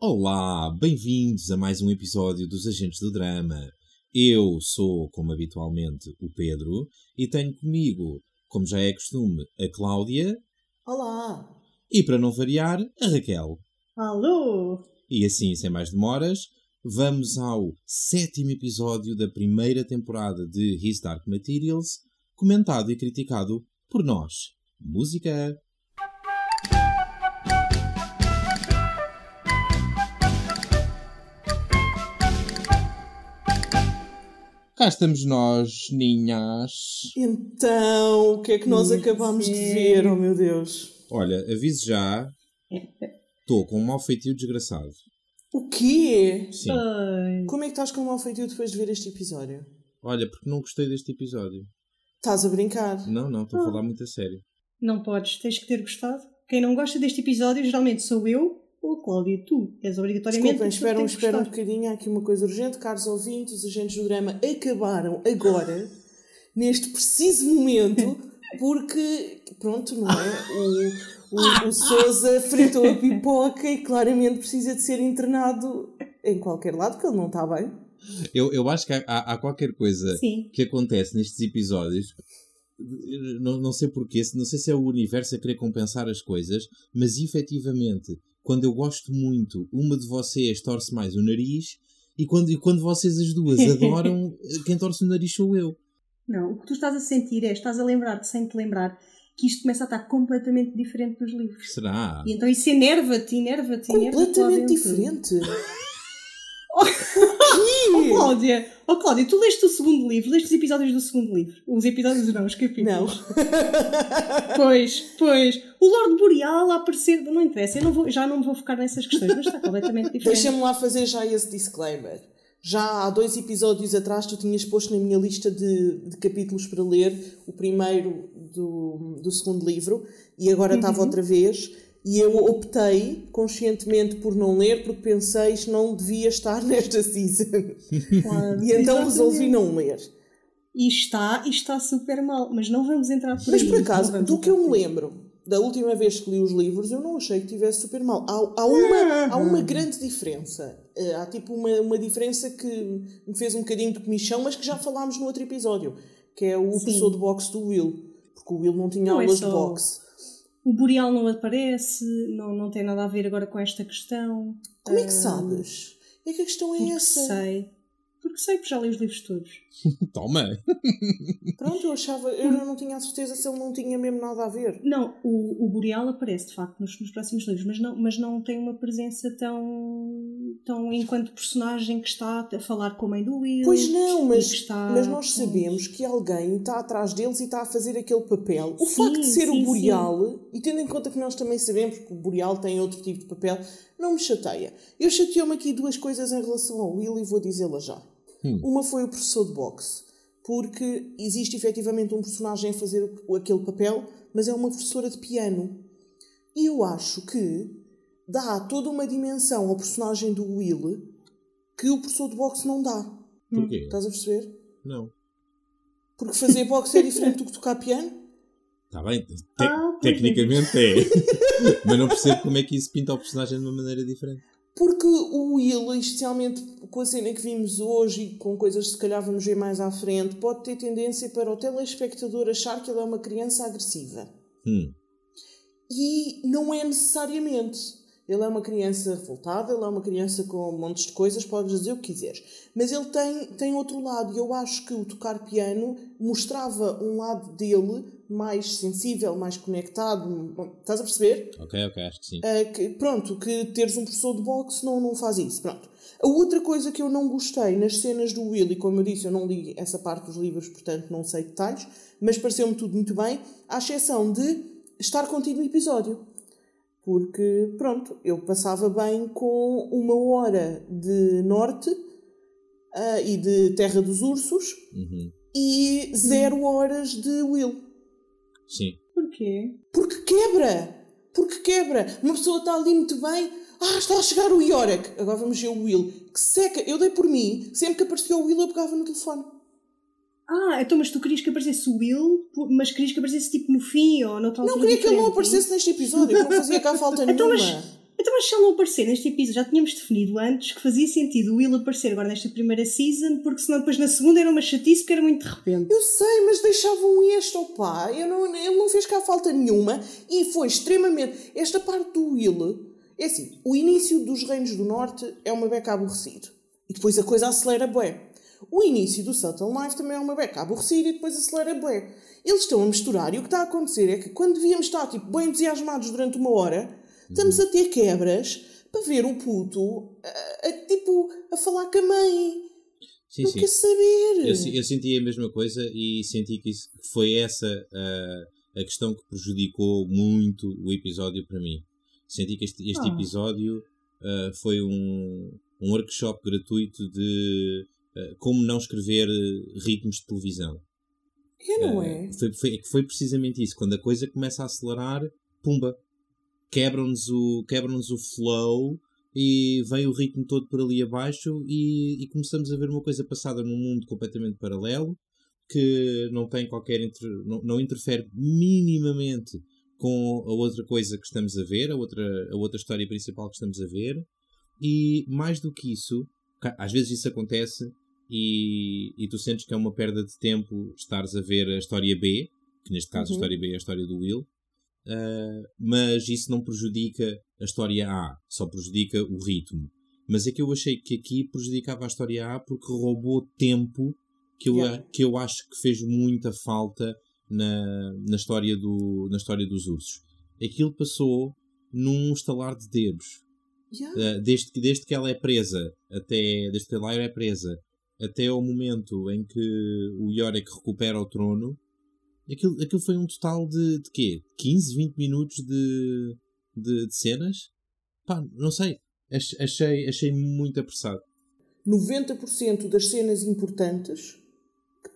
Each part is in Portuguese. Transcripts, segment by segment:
Olá, bem-vindos a mais um episódio dos Agentes do Drama. Eu sou, como habitualmente, o Pedro e tenho comigo, como já é costume, a Cláudia Olá! e, para não variar, a Raquel. Alô! E assim, sem mais demoras, vamos ao sétimo episódio da primeira temporada de His Dark Materials, comentado e criticado por nós. Música! Cá estamos nós, ninhas. Então, o que é que nós acabámos de ver? Oh meu Deus! Olha, aviso já, estou com um mau feitio desgraçado. O quê? Sim. Ai, Como é que estás com o mau feitio depois de ver este episódio? Olha, porque não gostei deste episódio. Estás a brincar? Não, não, estou a Ah. falar muito a sério. não podes, tens que ter gostado. Quem não gosta deste episódio geralmente sou eu ou Cláudia. Tu és obrigatoriamente. Desculpem, esperam, esperam um bocadinho. Há aqui uma coisa urgente. Caros ouvintes, os agentes do drama acabaram agora, neste preciso momento, porque, pronto, não é? O, o, o Sousa fritou a pipoca e claramente precisa de ser internado em qualquer lado, porque ele não está bem. Eu, eu acho que há, há- há qualquer coisa Sim. que acontece nestes episódios. Não, não sei porquê, não sei se é o universo a querer compensar as coisas, mas efetivamente, quando eu gosto muito, uma de vocês torce mais o nariz, e quando, e quando vocês as duas adoram, quem torce o nariz sou eu. Não, o que tu estás a sentir é, estás a lembrar-te sem te lembrar que isto começa a estar completamente diferente dos livros. Será? E então isso enerva-te, enerva-te, enerva-te. Completamente diferente. Cláudia, oh, Cláudia, tu leste o segundo livro, leste os episódios do segundo livro. Os episódios não, os capítulos. Não. Pois, pois. O Lorde Boreal a aparecer. Não interessa, eu não vou, já não me vou focar nessas questões, mas está completamente diferente. Deixa-me lá fazer já esse disclaimer. Já há dois episódios atrás tu tinhas posto na minha lista de, de capítulos para ler o primeiro do, do segundo livro e agora estava outra vez e eu optei conscientemente por não ler porque pensei que não devia estar nesta season. Claro, E então exatamente. resolvi não ler. E está, e está super mal, mas não vamos entrar por Mas aí, por acaso, do que eu me lembro da última vez que li os livros, eu não achei que tivesse super mal. Há, há, uma, há uma grande diferença. Eh, Há tipo uma, uma diferença que me fez um bocadinho de comichão, mas que já falámos no outro episódio, que é o Sim. professor de boxe do Will. Porque o Will não tinha Não é aulas de só- boxe. O Boreal não aparece, não, não tem nada a ver agora com esta questão. Como é que sabes? É que a questão é Porque essa. sei. Porque sei, porque já li os livros todos. Toma! Pronto, eu achava, eu não tinha a certeza se ele não tinha mesmo nada a ver. Não, o, o Boreal aparece de facto nos, nos próximos livros, mas não, mas não tem uma presença tão, tão enquanto personagem que está a falar com a mãe do Will. Pois não, mas, que está mas nós sabemos que alguém está atrás deles e está a fazer aquele papel. O Sim, facto de ser sim, o Boreal, e tendo em conta que nós também sabemos que o Boreal tem outro tipo de papel, não me chateia. Eu chateou-me aqui duas coisas em relação ao Will e vou dizê-las já. Hum. Uma foi o professor de boxe, porque existe efetivamente um personagem a fazer aquele papel, mas é uma professora de piano. E eu acho que dá toda uma dimensão ao personagem do Will que o professor de boxe não dá. Porquê? Estás a perceber? Não. Porque fazer boxe é diferente do que tocar piano. Está bem, te- Ah, pois tecnicamente é. Mas não percebo como é que isso pinta o personagem de uma maneira diferente. Porque o Will, especialmente com a cena que vimos hoje e com coisas que se calhar vamos ver mais à frente, pode ter tendência para o telespectador achar que ele é uma criança agressiva. Hum. E não é necessariamente. Ele é uma criança revoltada, ele é uma criança com montes de coisas, podes dizer o que quiseres. Mas ele tem, tem outro lado, e eu acho que o tocar piano mostrava um lado dele mais sensível, mais conectado. Estás a perceber? Ok, ok, acho que sim. Uh, que, pronto, que teres um professor de boxe não, não faz isso. Pronto. A outra coisa que eu não gostei nas cenas do Will, e como eu disse, eu não li essa parte dos livros, portanto não sei detalhes, mas pareceu-me tudo muito bem, à exceção de estar contido no episódio. Porque, pronto, eu passava bem com uma hora de norte uh, e de Terra dos Ursos Uhum. e zero horas de Will. Sim. Porquê? Porque quebra! Porque quebra! Uma pessoa está ali muito bem. Ah, está a chegar o Yorick. Agora vamos ver o Will. Que seca! Eu dei por mim. Sempre que aparecia o Will, eu pegava no telefone. Ah, então, mas tu querias que aparecesse o Will, mas querias que aparecesse tipo no fim ou noutra Não altura queria que ele não diferente, aparecesse neste episódio. Não fazia cá falta nenhuma. Então, mas- Então, mas se ele não aparecer neste episódio, já tínhamos definido antes que fazia sentido o Will aparecer agora nesta primeira season, porque senão depois na segunda era uma chatice que era muito de repente. Eu sei, mas deixavam este, opá. Eu não, ele não fez cá falta nenhuma e foi extremamente. Esta parte do Will. É assim, o início dos Reinos do Norte é uma beca aborrecido. E depois a coisa acelera bué. O início do Subtle Knife também é uma beca aborrecida e depois acelera bué. Eles estão a misturar e o que está a acontecer é que quando devíamos estar tipo, bem entusiasmados durante uma hora, estamos a ter quebras para ver o puto a, a, tipo, a falar com a mãe. Sim, não sim. quer saber. Eu, eu senti a mesma coisa e senti que isso foi essa a, a questão que prejudicou muito o episódio para mim. Senti que este, este Ah. episódio ah, foi um, um workshop gratuito de como não escrever eh, ritmos de televisão. É, não Ah, é? Foi, foi, foi precisamente isso. Quando a coisa começa a acelerar, pumba, quebram-nos o, quebram o flow e vem o ritmo todo por ali abaixo e, e começamos a ver uma coisa passada num mundo completamente paralelo que não tem qualquer inter- não, não interfere minimamente com a outra coisa que estamos a ver, a outra, a outra história principal que estamos a ver e mais do que isso, às vezes isso acontece e, e tu sentes que é uma perda de tempo estares a ver a história B, que neste caso a Uhum. história B é a história do Will, ah, mas isso não prejudica a história A, só prejudica o ritmo. Mas é que eu achei que aqui prejudicava a história A porque roubou tempo que eu, Yeah. que eu acho que fez muita falta na, na, história do, na história dos ursos. Aquilo passou num estalar de dedos. Yeah. Uh, desde, que, desde que ela é presa, até, desde que a Lyra é presa, até ao momento em que o Yorick recupera o trono, aquilo, aquilo foi um total de, de quê? 15, 20 minutos de, de, de cenas? Pá, não sei. Ach- Achei, achei muito apressado. 90% das cenas importantes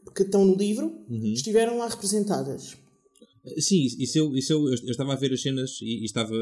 que- que estão no livro Uhum. estiveram lá representadas. Sim, isso eu, isso eu, eu estava a ver as cenas e, e estava,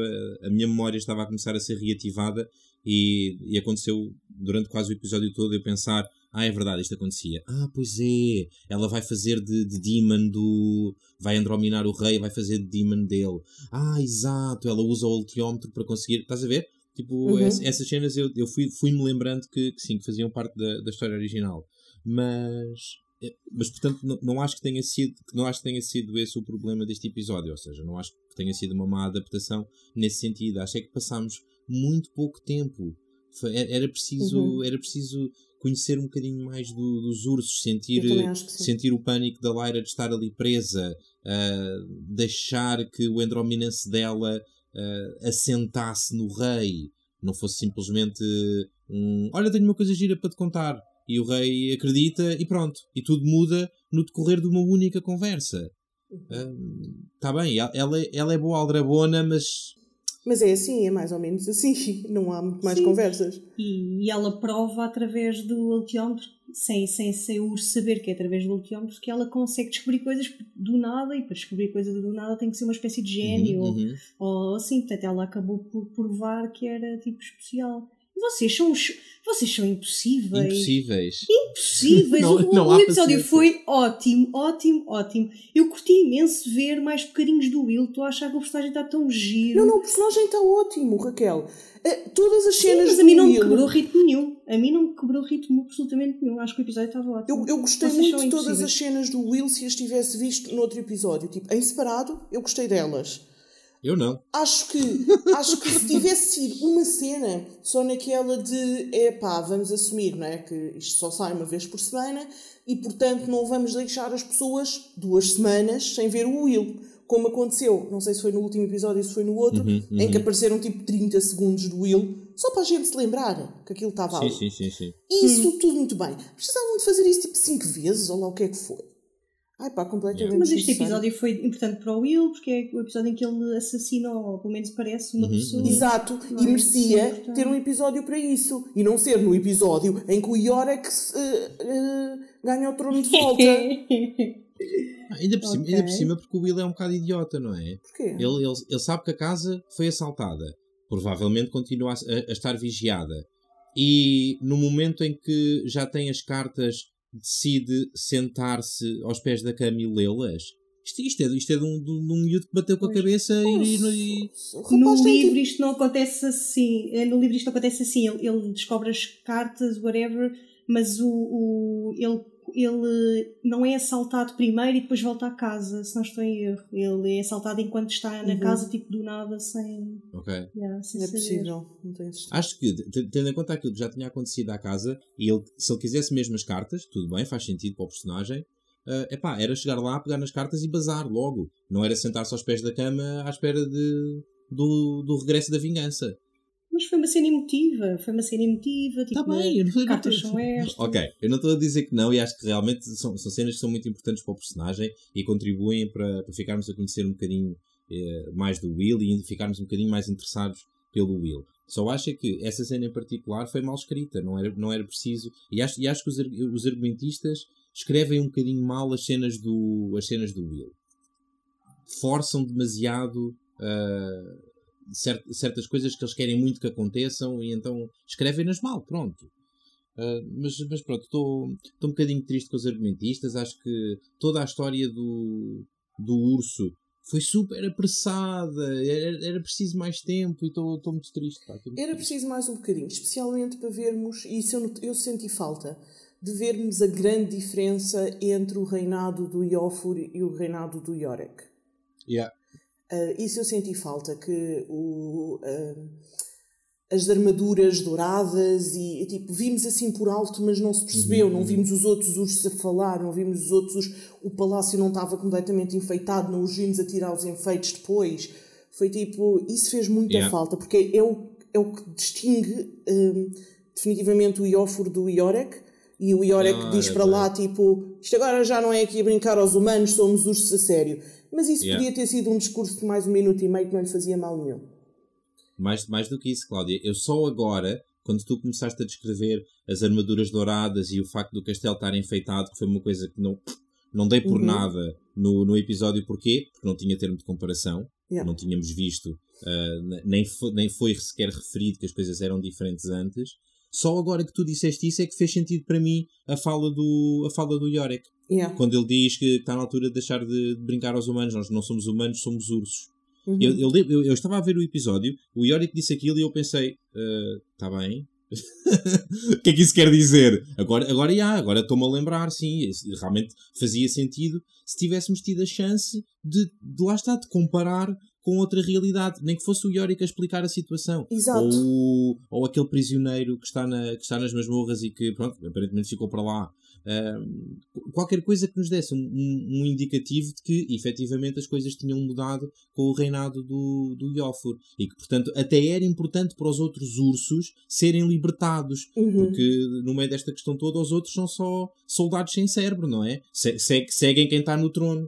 a minha memória estava a começar a ser reativada e, e aconteceu durante quase o episódio todo eu pensar, ah é verdade, isto acontecia. Ah, pois é, ela vai fazer de, de demon do... vai androminar o rei, vai fazer de demon dele. Ah, exato, ela usa o ultiómetro para conseguir... Estás a ver? Tipo, Uhum. ess- essas cenas eu, eu fui- fui-me lembrando que, que sim, que faziam parte da, da história original. Mas é, mas portanto não, não acho que tenha sido não acho que tenha sido esse o problema deste episódio ou seja não acho que tenha sido uma má adaptação nesse sentido acho é que passámos muito pouco tempo era era preciso Uhum. era preciso conhecer um bocadinho mais do- dos ursos sentir sentir o pânico da Lyra de estar ali presa ah, deixar que o endrominance dela ah, assentasse no rei não fosse simplesmente um olha tenho uma coisa gira para te contar e o rei acredita e pronto. E tudo muda no decorrer de uma única conversa. Está bem, ela- ela, é- ela é boa aldrabona, mas Mas é assim, é mais ou menos assim. Não há muito mais Sim. conversas. E, e ela prova através do ultiómetro, sem, sem, sem o saber que é através do ultiómetro, que ela consegue descobrir coisas do nada e para descobrir coisas do nada tem que ser uma espécie de gênio Uhum, ou, uhum. ou assim. Portanto, ela acabou por provar que era tipo especial. Vocês são, os- vocês são impossíveis. impossíveis. Impossíveis. Não- o, não o episódio paciência. foi ótimo, ótimo, ótimo. Eu curti imenso ver mais bocadinhos do Will. Estou a achar que o personagem está tão giro. Não, não, o personagem está ótimo, Raquel. Eh, todas as Sim, cenas mas do a mim não me quebrou ritmo nenhum. A mim não me quebrou ritmo absolutamente nenhum. Acho que o episódio estava ótimo. Eu, eu gostei Vocês muito de todas as cenas do Will se as tivesse visto no outro episódio. Tipo, em separado, eu gostei delas. Eu não. Acho que, acho que se tivesse sido uma cena só naquela de epá, vamos assumir, não é? Que isto só sai uma vez por semana e portanto não vamos deixar as pessoas duas semanas sem ver o Will. Como aconteceu, não sei se foi no último episódio ou se foi no outro, Uhum, uhum. em que apareceram tipo 30 segundos do Will, só para a gente se lembrar que aquilo estava Sim, ali. sim, sim, sim. Isso tudo muito bem. Precisavam de fazer isso tipo 5 vezes, ou lá o que é que foi. Ai pá, completamente Mas este episódio foi importante para o Will, porque é o episódio em que ele assassina, ou pelo menos parece, uma Uhum, pessoa. uhum. Exato, Não e é? merecia Sim, ter um episódio para isso. E não ser no episódio em que o Yorick eh, eh, ganha o trono de volta. Ah, ainda, por cima, Ok. ainda por cima, porque o Will é um bocado idiota, não é? Porquê? Ele, ele, ele sabe que a casa foi assaltada. Provavelmente continua a, a- a estar vigiada. E no momento em que já tem as cartas, decide sentar-se aos pés da cama e lê-las. Isto, isto é, isto é de, um, de um miúdo que bateu com a cabeça e, e, O No rapaz tem livro isto não acontece assim. eh, No livro isto acontece assim. Ele, ele descobre as cartas, whatever, mas o, o- ele, ele não é assaltado primeiro e depois volta à casa, se não estou em erro. Ele é assaltado enquanto está na Uhum. casa, tipo do nada, sem. Ok. yeah, sem é saber. possível. Não tenho certeza. Acho que, tendo em conta aquilo que já tinha acontecido à casa, e ele, se ele quisesse mesmo as cartas, tudo bem, faz sentido para o personagem, é epá, era chegar lá, pegar nas cartas e bazar logo. Não era sentar-se aos pés da cama à espera de, do, do regresso da vingança. Mas foi uma cena emotiva, foi uma cena emotiva, tipo, Está Tá bem, eu não, cartas são estas. Ok, eu não estou a dizer que não, e acho que realmente são, são cenas que são muito importantes para o personagem e contribuem para, para ficarmos a conhecer um bocadinho eh, mais do Will e ficarmos um bocadinho mais interessados pelo Will. Só acho é que essa cena em particular foi mal escrita, não era, não era preciso. E acho, e acho que os, os argumentistas escrevem um bocadinho mal as cenas do, as cenas do Will. Forçam demasiado ah, cer- certas coisas que eles querem muito que aconteçam e então escrevem-nas mal, pronto. Ah, mas, mas pronto, estou um bocadinho triste com os argumentistas. Acho que toda a história do, do urso foi super apressada, era, era preciso mais tempo e estou muito triste. pá, muito Era triste. preciso mais um bocadinho, especialmente para vermos, e isso eu, eu senti falta, de vermos a grande diferença entre o reinado do Iofur e o reinado do Yorick. Yeah. Ah, isso eu senti falta, que o, ah, as armaduras douradas e tipo, vimos assim por alto, mas não se percebeu, Uhum, não vimos os outros ursos a falar, não vimos os outros ursos, o palácio não estava completamente enfeitado, não os vimos a tirar os enfeites depois. Foi tipo, isso fez muita Yeah. falta, porque é o, é o que distingue hum, definitivamente o Iofur do Iorek. E o Iorek Ah, diz é para lá, tipo, isto agora já não é aqui a brincar aos humanos, somos ursos a sério. Mas isso Yeah. podia ter sido um discurso de mais um minuto e meio que não lhe fazia mal nenhum. Mais, mais do que isso, Cláudia. Eu só agora, quando tu começaste a descrever as armaduras douradas e o facto do castelo estar enfeitado, que foi uma coisa que não, não dei por Uhum. nada no, no episódio, porquê? Porque não tinha termo de comparação, Yeah. não tínhamos visto, ne- nem, foi, nem foi sequer referido que as coisas eram diferentes antes. Só agora que tu disseste isso é que fez sentido para mim a fala do, a fala do Yorick. Yeah. Quando ele diz que está na altura de deixar de, de brincar aos humanos, nós não somos humanos, somos ursos. Uhum. Eu, eu, eu- eu estava a ver o episódio, o Yorick disse aquilo e eu pensei, está bem. o que é que isso quer dizer? Agora, agora, já, agora estou-me a lembrar, sim, realmente fazia sentido se tivéssemos tido a chance de, de lá está, de comparar com outra realidade, nem que fosse o Yorick a explicar a situação. Exato. Ou, ou aquele prisioneiro que está, na, que está nas masmorras e que, pronto, aparentemente ficou para lá. Ahm, qualquer coisa que nos desse um, um- um indicativo de que efetivamente as coisas tinham mudado com o reinado do, do Iofur e que portanto até era importante para os outros ursos serem libertados Uhum. porque no meio desta questão toda os outros são só soldados sem cérebro, não é? Se- se- seguem quem está no trono.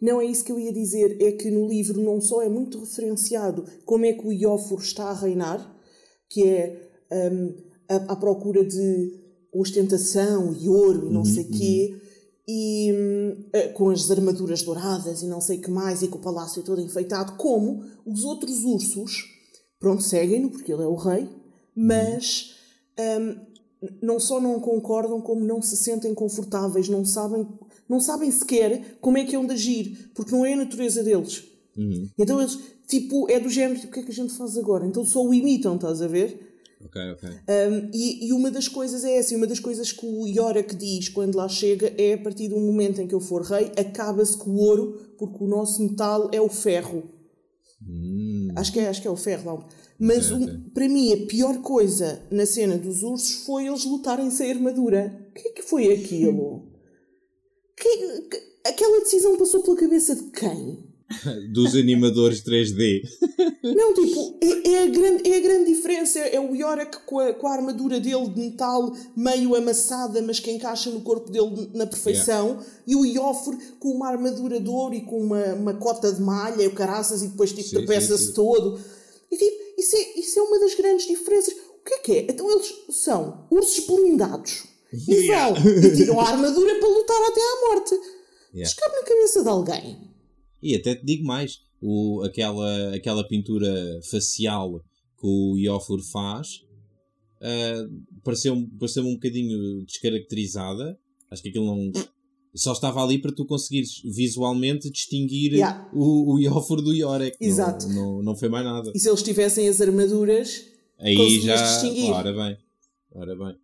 Não é isso que eu ia dizer, é que no livro não só é muito referenciado como é que o Iofur está a reinar, que é hum, a, à procura de ostentação e ouro e não sei quê, e hum, eh, com as armaduras douradas e não sei o que mais, e com o palácio todo enfeitado, como os outros ursos, pronto, seguem-no porque ele é o rei, mas hum, não só não concordam, como não se sentem confortáveis, não sabem, não sabem sequer como é que hão de agir, porque não é a natureza deles. Uhum. Então eles, tipo, é do género, tipo, o que é que a gente faz agora? Então só o imitam, estás a ver? Ok, ok. Um, e, e uma das coisas é essa, e uma das coisas que o Yorick diz quando lá chega é a partir do momento em que eu for rei, acaba-se com o ouro, porque o nosso metal é o ferro. Hum, Acho que é, acho que é o ferro lá. Mas Ok, um- ok. para mim a pior coisa na cena dos ursos foi eles lutarem sem armadura. O que é que foi aquilo? Que- que- aquela decisão passou pela cabeça de quem? dos animadores 3D. Não, tipo, é, é a grande, é a grande diferença. É o Yorick com a, com a armadura dele de metal meio amassada, mas que encaixa no corpo dele na perfeição. E o Iofur com uma armadura de ouro e com uma, uma cota de malha, e o caraças, e depois tipo, tropeça-se todo. E tipo, isso é, isso é uma das grandes diferenças. O que é que é? Então eles são ursos blindados. E Yeah. vão e tiram a armadura para lutar até à morte. Yeah. Escape na cabeça de alguém. E até te digo mais, o, aquela, aquela pintura facial que o Iofur faz ah, pareceu-me pareceu um bocadinho descaracterizada. Acho que aquilo não, Só estava ali para tu conseguires visualmente distinguir Yeah. o, o Iófor do Iorek. Exato. Não, não, não foi mais nada. E se eles tivessem as armaduras, Aí já. distinguir. Ora bem. Ora bem.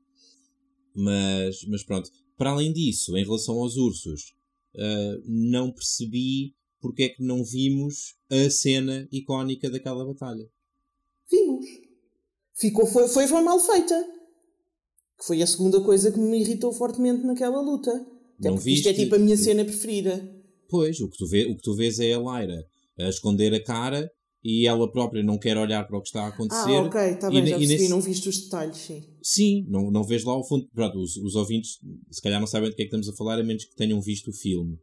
Mas, mas pronto. Para além disso, em relação aos ursos, ah, não percebi porque é que não vimos a cena icónica daquela batalha. vimos. Ficou, foi, foi, mal feita. Que foi a segunda coisa que me irritou fortemente naquela luta. Até Não porque isto é viste? tipo a minha cena preferida. Pois, o que tu, vê, o que tu vês é a Lyra a esconder a cara e ela própria não quer olhar para o que está a acontecer. Ah, ok, está E bem, ne- já e percebi, nesse- não viste os detalhes, sim. Sim, não, não vês lá ao fundo. Pronto, os, os ouvintes se calhar não sabem do que é que estamos a falar, a menos que tenham visto o filme.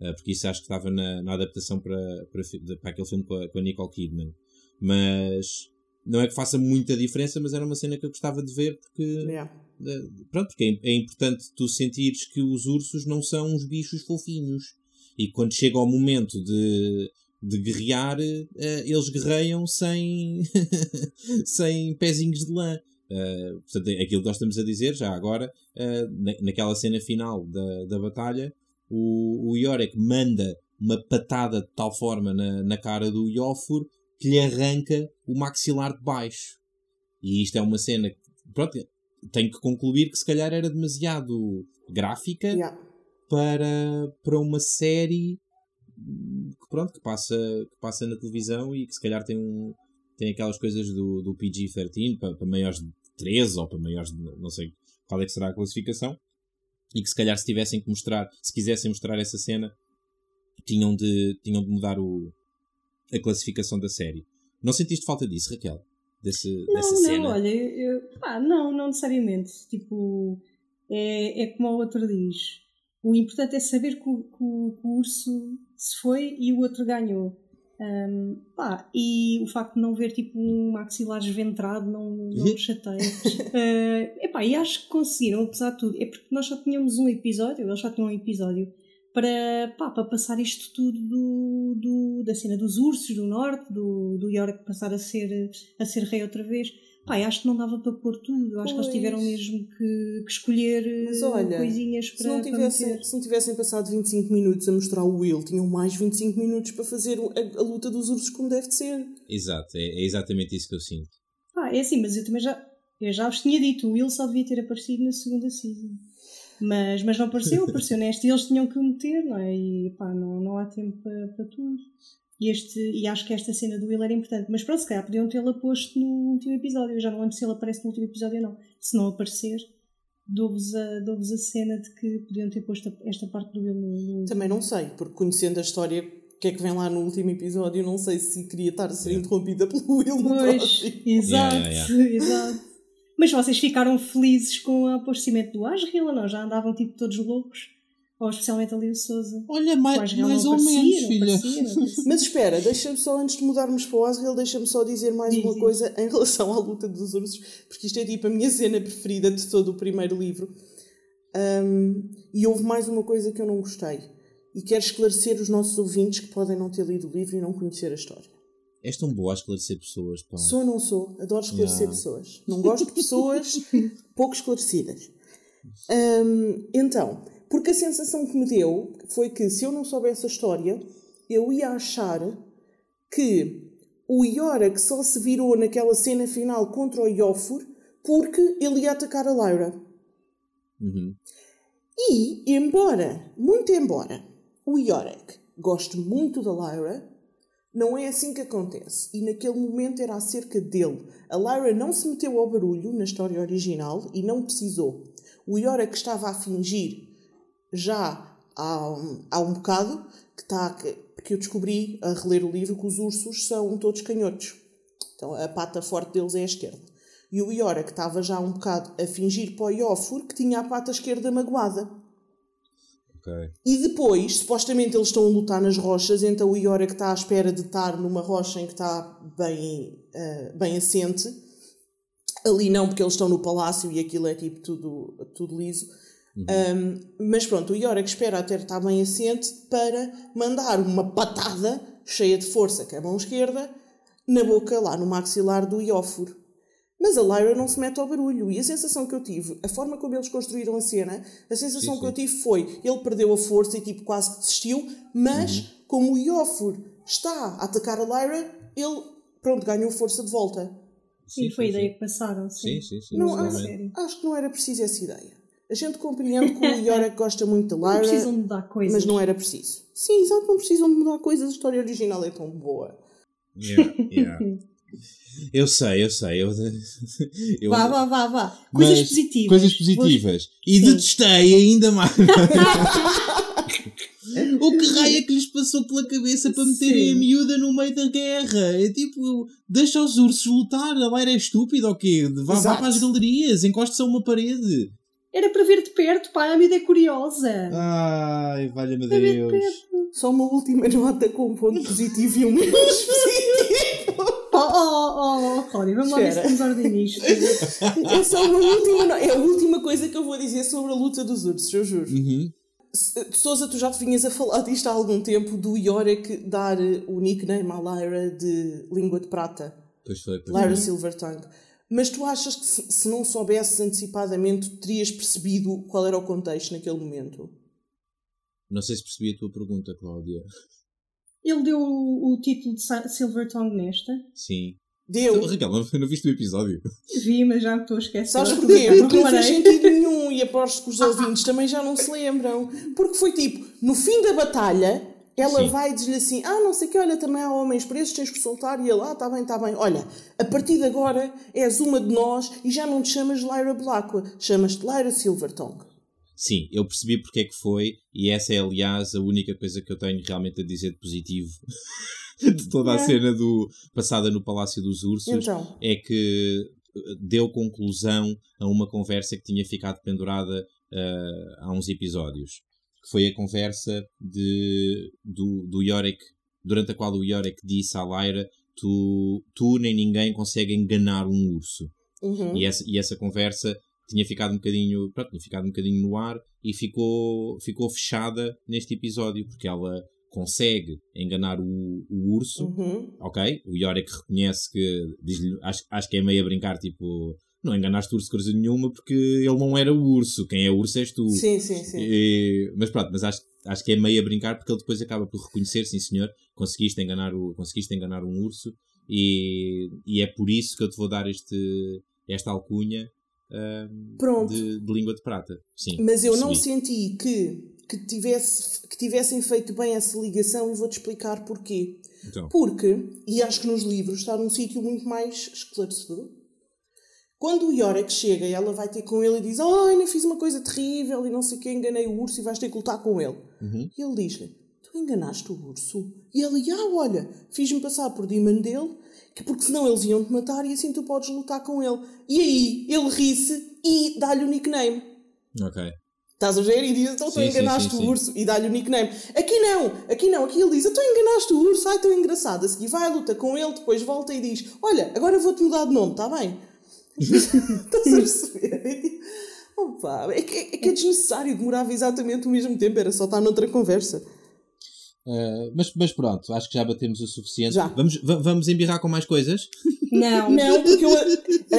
Ah, porque isso acho que estava na, na adaptação para, para, para aquele filme com a, com a Nicole Kidman. Mas não é que faça muita diferença, mas era uma cena que eu gostava de ver porque, Yeah. ah, pronto, porque é, é importante tu sentires que os ursos não são uns bichos fofinhos. E quando chega ao momento de, de guerrear, eh, eles guerreiam sem, sem pezinhos de lã. Uh, portanto, é aquilo que nós estamos a dizer já agora, uh, na, naquela cena final da, da batalha, o, o Iorek manda uma patada de tal forma na, na cara do Iofur que lhe arranca o maxilar de baixo. E isto é uma cena que, pronto, tenho que concluir que se calhar era demasiado gráfica Yeah. para, para uma série que, pronto, que, passa, que passa na televisão e que se calhar tem, um, tem aquelas coisas do, do PG-13 para, para maiores de 13 ou para maiores não sei qual é que será a classificação e que se calhar se tivessem que mostrar, se quisessem mostrar essa cena tinham de, tinham de mudar o, a classificação da série. Não sentiste falta disso, Raquel? Desse, Não, dessa não, cena? olha, eu, eu- pá, não, não necessariamente. Tipo, é, é como o outro diz. O importante é saber que o, que o- que o urso se foi e o outro ganhou. Ahm, pá, e o facto de não ver tipo um maxilar esventrado não, não me chateia. Ah, epá, e acho que conseguiram, apesar de tudo. É porque nós só tínhamos um episódio, eles só tinham um episódio para, pá, para passar isto tudo do, do- da cena dos ursos do norte, do, do York passar a ser, a ser rei outra vez. Pá, acho que não dava para pôr tudo. Acho que eles tiveram mesmo que, que escolher Mas eh, olha, coisinhas Se para, não, para tivessem, meter. se não tivessem passado 25 minutos a mostrar o Will, tinham mais 25 minutos para fazer a, a luta dos ursos como deve de ser. Exato, é, é exatamente isso que eu sinto. Pá, é assim, mas eu também já, eu já vos tinha dito, o Will só devia ter aparecido na segunda season. Mas, mas não apareceu, apareceu nesta e eles tinham que o meter, não é? E pá, não, não há tempo para, para tudo. E, este, e acho que esta cena do Will era importante. Mas pronto, se calhar podiam tê-la posto no último episódio. Eu já não lembro se ele aparece no último episódio ou não. Se não aparecer, dou-vos a, dou a cena de que podiam ter posto esta parte do Will no, no Também não sei, porque conhecendo a história, o que é que vem lá no último episódio, não sei se queria estar a ser interrompida pelo Will no Pois, próximo. exato, Yeah, exato. Mas vocês ficaram felizes com o aparecimento do Asriel ou não? Já andavam tipo todos loucos? Ou especialmente ali o Souza? Olha, mais, mais ou aparecia, menos, filha. aparecia. Mas espera, deixa-me só, antes de mudarmos para o Asriel, deixa-me só dizer mais Diz, uma diz. coisa em relação à luta dos ursos, porque isto é tipo a minha cena preferida de todo o primeiro livro. Ahm, e houve mais uma coisa que eu não gostei. E quero esclarecer os nossos ouvintes que podem não ter lido o livro e não conhecer a história. És tão boa a esclarecer pessoas, pá. Sou ou não sou? Adoro esclarecer Não. pessoas. Não gosto de pessoas pouco esclarecidas. Hum, então, porque a sensação que me deu foi que se eu não soubesse a história, eu ia achar que o Iora que só se virou naquela cena final contra o Iofur porque ele ia atacar a Lyra. Uhum. E, embora, muito embora, o Yorick goste muito da Lyra, não é assim que acontece. E naquele momento era acerca dele. A Lyra não se meteu ao barulho na história original e não precisou. O Yorick estava a fingir já há, um- há um bocado que está porque eu descobri a reler o livro que os ursos são todos canhotos. Então a pata forte deles é a esquerda. E o Iora, que estava já um bocado a fingir para o que tinha a pata esquerda magoada. Ok. E depois, supostamente eles estão a lutar nas rochas, então o Iora que está à espera de estar numa rocha em que está bem, eh, bem assente. Ali não, porque eles estão no palácio e aquilo é tipo tudo, tudo liso. Um, mas pronto, o que espera até estar bem assente para mandar uma patada cheia de força com a mão esquerda na boca, lá no maxilar do Iófor. Mas a Lyra não se mete ao barulho. E a sensação que eu tive, a forma como eles construíram a cena, a sensação Sim, que eu sim. tive foi: ele perdeu a força e tipo quase que desistiu, mas Uhum. como o Iofur está a atacar a Lyra, ele, pronto, ganhou força de volta. Sim, foi a ideia que passaram. Sim, Sim, sim, sim. Não, Não, há- a exatamente. sério. acho que não era preciso essa ideia. A gente compreende que o Yorick gosta muito da Não Lyra, precisam mudar coisas. mas não era preciso. Sim, exato, não precisam de mudar coisas, a história original é tão boa. Yeah, yeah. Eu sei, eu sei. Eu, eu- Vá, vá, vá, vá. Coisas Mas positivas. Coisas positivas. E Sim. detestei ainda mais. o que raio é que lhes passou pela cabeça para meterem Sim. a miúda no meio da guerra? É tipo, deixa os ursos lutar, a Lyra é estúpida ou quê? Vá, vá para as galerias, encoste-se a uma parede. Era para ver de perto, pá, a miúda é curiosa. Ai, valha-me de Deus. perto. Só uma última nota com um ponto positivo e um menos positivo. Oh, oh, oh, oh, Cláudia, vamos lá ver se Espera. temos ordem nisto. É só uma última, no- é a última coisa que eu vou dizer sobre a luta dos ursos, eu juro. Uhum. Sousa, tu já te vinhas a falar disto há algum tempo, do Yorick dar o nickname à Lyra de língua de prata. Pois foi, pois Lyra. Silvertongue. Mas tu achas que se, se não soubesses antecipadamente, terias percebido qual era o contexto naquele momento? Não sei se percebi a tua pergunta, Cláudia. Ele deu o, o título de Silver Tongue nesta. Sim. Deu. Raquel, não, não viste o episódio? Vi, mas já me estou a esquecer. Sabes porquê? Porque não fez sentido nenhum e aposto que os ouvintes também já não se lembram. Porque foi tipo, no fim da batalha, ela Sim. vai e diz-lhe assim: Ah, não sei o que, olha, também há homens presos, tens que soltar. E ele, ah, tá bem, tá bem. Olha, a partir de agora és uma de nós e já não te chamas Lyra Blackwood, chamas-te Lyra Silvertongue. Sim, eu percebi porque é que foi, e essa é, aliás, a única coisa que eu tenho realmente a dizer de positivo de toda a É. cena do passada no Palácio dos Ursos. Então, É que eh, deu conclusão a uma conversa que tinha ficado pendurada eh, há uns episódios. Que foi a conversa de, do, do Yorick, durante a qual o Yorick disse à Lyra: tu, tu nem ninguém consegue enganar um urso. uhum. E essa, e essa conversa tinha ficado um bocadinho, pronto, tinha ficado um bocadinho no ar e ficou, ficou fechada neste episódio, porque ela consegue enganar o, o urso, Uhum. ok? O Yorick reconhece que, acho, acho que é meio a brincar, tipo, não enganaste o urso coisa nenhuma porque ele não era o urso, quem é o urso és tu. Sim, sim, sim. E- mas pronto, mas acho, acho que é meio a brincar porque ele depois acaba por reconhecer, sim senhor, conseguiste enganar, o, conseguiste enganar um urso e, e é por isso que eu te vou dar este, esta alcunha Pronto. de, de língua de prata. Sim, Mas eu não percebi. senti que, que, tivesse, que tivessem feito bem essa ligação e vou-te explicar porquê. Então, Porque, e acho que nos livros está num sítio muito mais esclarecedor. Quando o Yorick chega e ela vai ter com ele e diz Ai, ainda fiz uma coisa terrível e não sei o que, enganei o urso e vais ter que lutar com ele. Uhum. E ele diz-lhe, tu enganaste o urso? E ele, ah, olha, fiz-me passar por Demon dele, que porque senão eles iam-te matar e assim tu podes lutar com ele. E aí, ele ri-se e dá-lhe o nickname. ok. Estás a ver? E diz, então tu Sim, enganaste sim, o sim. urso e dá-lhe o nickname. Aqui não, aqui não, aqui ele diz, então enganaste o urso, ai tão engraçado. A seguir vai luta com ele, depois volta e diz, olha, agora vou-te mudar de nome, está bem? Estás a perceber? Opa, é que, é que é desnecessário, demorava exatamente o mesmo tempo, era só estar noutra conversa. Ah, mas, mas pronto, acho que já batemos o suficiente. Já. Vamos, va- vamos embirrar com mais coisas? Não, Não, porque eu.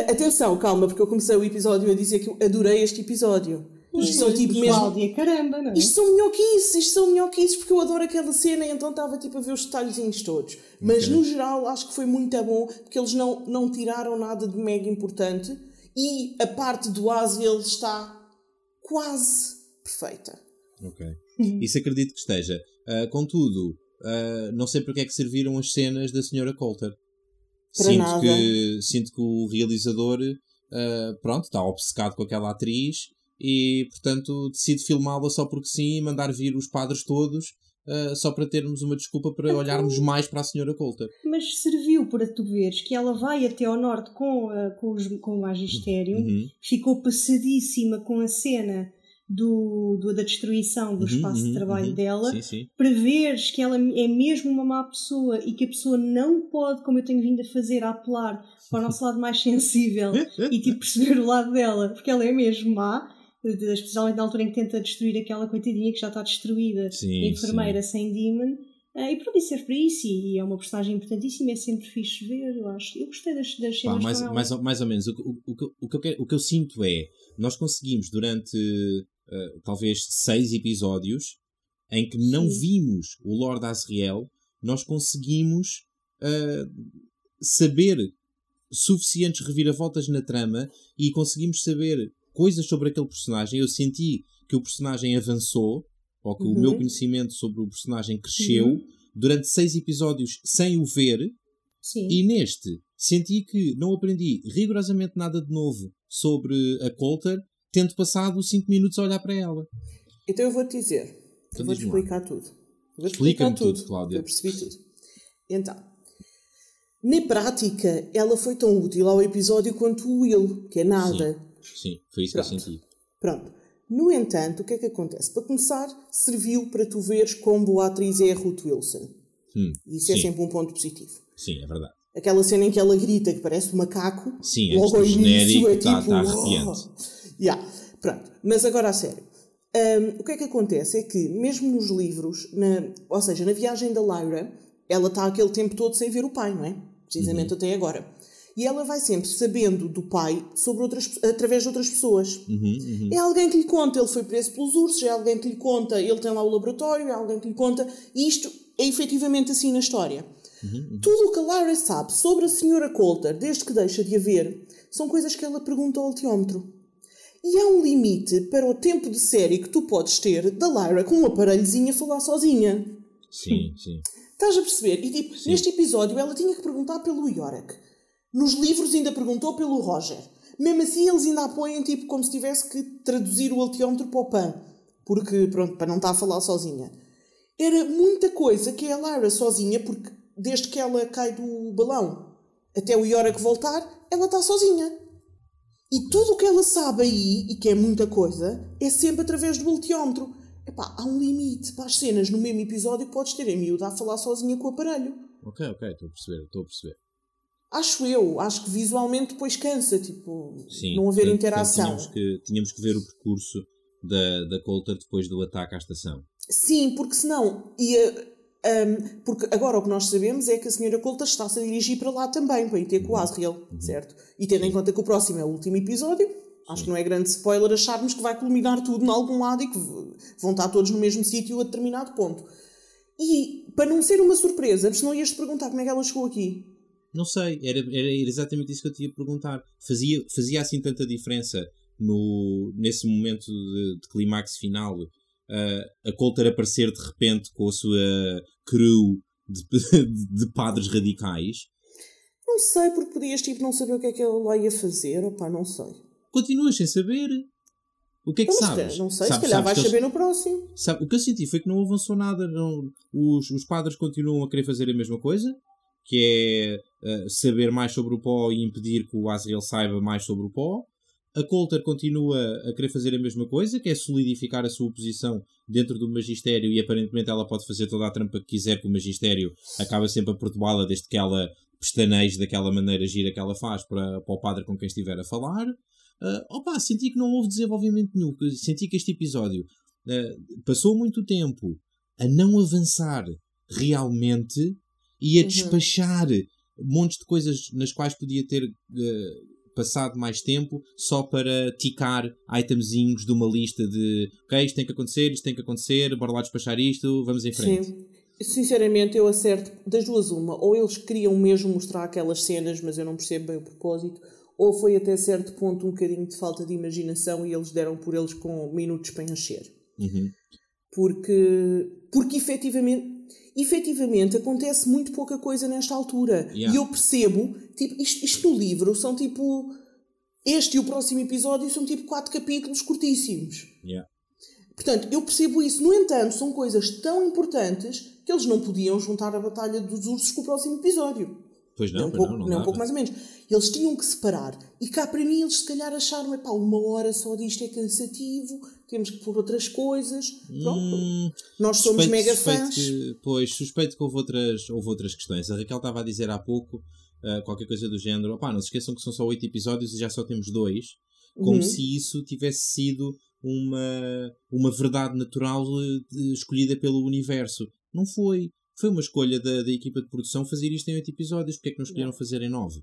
Atenção, calma, porque eu comecei o episódio a dizer que eu adorei este episódio. Isto são tipo mesmo. Cláudia, caramba, não é? Isto são minhoquices, isto são minhoquices porque eu adoro aquela cena e então estava tipo a ver os detalhezinhos todos. Mas Ok. no geral acho que foi muito bom porque eles não, não tiraram nada de mega importante e a parte do Asiel está quase perfeita. Ok. Isso acredito que esteja. Ah, contudo, ah, não sei para que é que serviram as cenas da Sra. Coulter. Para sinto nada. que sinto que o realizador ah, pronto, está obcecado com aquela atriz e portanto decide filmá-la só porque sim e mandar vir os padres todos ah, só para termos uma desculpa para olharmos mais para a Sra. Coulter. Mas serviu para tu veres que ela vai até ao norte com, a- com, os- com o magistério, Uhum. ficou passadíssima com a cena do, do- da destruição do Uhum, espaço uhum, de trabalho uhum. dela, Sim, sim. para veres que ela é mesmo uma má pessoa e que a pessoa não pode, como eu tenho vindo a fazer, a apelar para o nosso lado mais sensível e tipo perceber o lado dela, porque ela é mesmo má, especialmente na altura em que tenta destruir aquela coitadinha que já está destruída, Sim, a enfermeira sem demon. Uh, e pronto, isso serve para isso e é uma personagem importantíssima, é sempre fixe ver, eu acho. Eu gostei das, das cenas Pá, mais, mais, ou- mais ou menos. O, que- o, o, que- o, que eu quero- o que eu sinto é, nós conseguimos durante uh, talvez seis episódios em que não Sim. vimos o Lord Asriel, nós conseguimos uh, saber suficientes reviravoltas na trama e conseguimos saber coisas sobre aquele personagem. Eu senti que o personagem avançou, ou que o Uhum. meu conhecimento sobre o personagem cresceu Uhum. durante seis episódios sem o ver. Sim. E neste, senti que não aprendi rigorosamente nada de novo sobre a Coulter, tendo passado 5 minutos a olhar para ela. Então eu vou-te dizer. Então Eu vou-te lá. explicar tudo. Explica-me tudo, tudo, Cláudia. Eu percebi tudo. Então, na prática, ela foi tão útil ao episódio quanto o Will, que é nada. Sim, foi isso que Pronto. eu senti. Pronto. No entanto, o que é que acontece? Para começar, serviu para tu veres quão boa atriz é a Ruth Wilson. Hum, Isso é sim, sempre um ponto positivo. sim, é verdade. Aquela cena em que ela grita que parece um macaco. Sim, antes logo ao início é tá- tipo. tá arrepiante. "Oh". Yeah. Pronto. Mas agora a sério. Hum, o que é que acontece é que, mesmo nos livros, na- ou seja, na viagem da Lyra, ela está aquele tempo todo sem ver o pai, não é? Precisamente Uhum. até agora. E ela vai sempre sabendo do pai sobre outras, através de outras pessoas. Uhum, uhum. É alguém que lhe conta, ele foi preso pelos ursos, é alguém que lhe conta, ele tem lá o laboratório, é alguém que lhe conta, e isto é efetivamente assim na história. Tudo o que a Lyra sabe sobre a Sra. Coulter, desde que deixa de haver, são coisas que ela pergunta ao altiómetro. E há um limite para o tempo de série que tu podes ter da Lyra com um aparelhozinho a falar sozinha. Sim, sim. Estás a perceber? E tipo, neste episódio ela tinha que perguntar pelo Yorick. Nos livros ainda perguntou pelo Roger. Mesmo assim eles ainda apoiam tipo como se tivesse que traduzir o altiómetro para o PAN. Porque, pronto, para não estar a falar sozinha. Era muita coisa que a Lyra sozinha, porque desde que ela cai do balão até o Yorick voltar, ela está sozinha. E tudo o que ela sabe aí, e que é muita coisa, é sempre através do altiómetro. Epá, há um limite para as cenas no mesmo episódio podes ter a miúda a falar sozinha com o aparelho. Ok, ok, estou a perceber, estou a perceber. Acho eu, acho que visualmente depois cansa, tipo, Sim, não haver portanto, interação. Tínhamos que, tínhamos que ver o percurso da, da Coulter depois do ataque à estação. Sim, porque senão ia. hum, porque agora o que nós sabemos é que a senhora Coulter está-se a dirigir para lá também, para ir ter Uhum. com o Asriel, certo? E tendo em conta que o próximo é o último episódio, acho que não é grande spoiler acharmos que vai culminar tudo em algum lado e que vão estar todos no mesmo sítio a determinado ponto. E para não ser uma surpresa, porque senão ias-te perguntar como é que ela chegou aqui. Não sei, era, era exatamente isso que eu te ia perguntar. Fazia, fazia assim tanta diferença no, nesse momento de, de clímax final ah, a Coulter aparecer de repente com a sua crew de, de, padres radicais? Não sei, porque podias tipo não saber o que é que ela lá ia fazer, opá, não sei. Continuas sem saber. O que é que mas sabes? calhar- não sei, Sabes- se calhar vais que eles- saber no próximo. Sabe, o que eu senti foi que não avançou nada. Não, os, os padres continuam a querer fazer a mesma coisa, que é eh, saber mais sobre o pó e impedir que o Asriel saiba mais sobre o pó. A Coulter continua a querer fazer a mesma coisa, que é solidificar a sua posição dentro do magistério e aparentemente ela pode fazer toda a trampa que quiser que o magistério acaba sempre a perturbá-la desde que ela pestaneje daquela maneira gira que ela faz para, para o padre com quem estiver a falar. Ah, opa, senti que não houve desenvolvimento nenhum. Senti que este episódio ah, passou muito tempo a não avançar realmente e a Uhum. despachar montes de coisas nas quais podia ter ah, passado mais tempo só para ticar itemzinhos de uma lista de ok, isto tem que acontecer, isto tem que acontecer, bora lá despachar isto, vamos em frente. Sim. Sinceramente, eu acerto das duas uma. Ou eles queriam mesmo mostrar aquelas cenas, mas eu não percebo bem o propósito, ou foi até certo ponto um bocadinho de falta de imaginação e eles deram por eles com minutos para encher. Uhum. Porque, porque efetivamente, efetivamente acontece muito pouca coisa nesta altura. Yeah. E eu percebo, tipo, isto, isto no livro são tipo. Este e o próximo episódio são tipo quatro capítulos curtíssimos. Yeah. Portanto, eu percebo isso. No entanto, são coisas tão importantes que eles não podiam juntar a Batalha dos Ursos com o próximo episódio. Pois não, nem um pois pouco, não, não nem um pouco mais ou menos. Eles tinham que separar. E cá para mim eles se calhar acharam, epá, uma hora só disto é cansativo, temos que pôr outras coisas. Pronto. Hum, Nós somos suspeito- mega suspeito fãs. que- pois, suspeito que houve outras, houve outras questões. A Raquel estava a dizer há pouco ah, qualquer coisa do género. Opá, não se esqueçam que são só oito episódios e já só temos dois. Como Uhum. se isso tivesse sido uma, uma verdade natural eh, escolhida pelo universo. Não foi. Foi uma escolha da, da equipa de produção fazer isto em oito episódios. Porque é que não escolheram fazer em nove?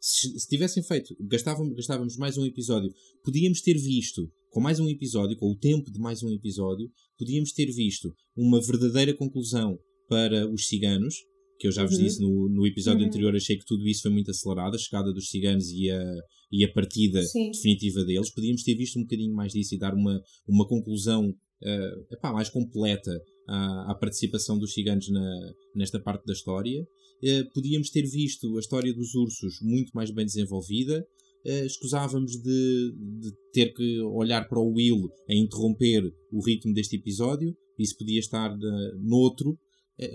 Se, se tivessem feito, gastávamos, gastávamos mais um episódio, podíamos ter visto, com mais um episódio, com o tempo de mais um episódio, podíamos ter visto uma verdadeira conclusão para os ciganos, que eu já vos Uhum. disse no, no episódio Uhum. anterior, achei que tudo isso foi muito acelerado, a chegada dos ciganos e a, e a partida Sim. definitiva deles. Podíamos ter visto um bocadinho mais disso e dar uma, uma conclusão eh, epá, mais completa à, à participação dos ciganos na, nesta parte da história. Eh, podíamos ter visto a história dos ursos muito mais bem desenvolvida. Eh, escusávamos de, de ter que olhar para o Will a interromper o ritmo deste episódio. Isso podia estar eh, noutro.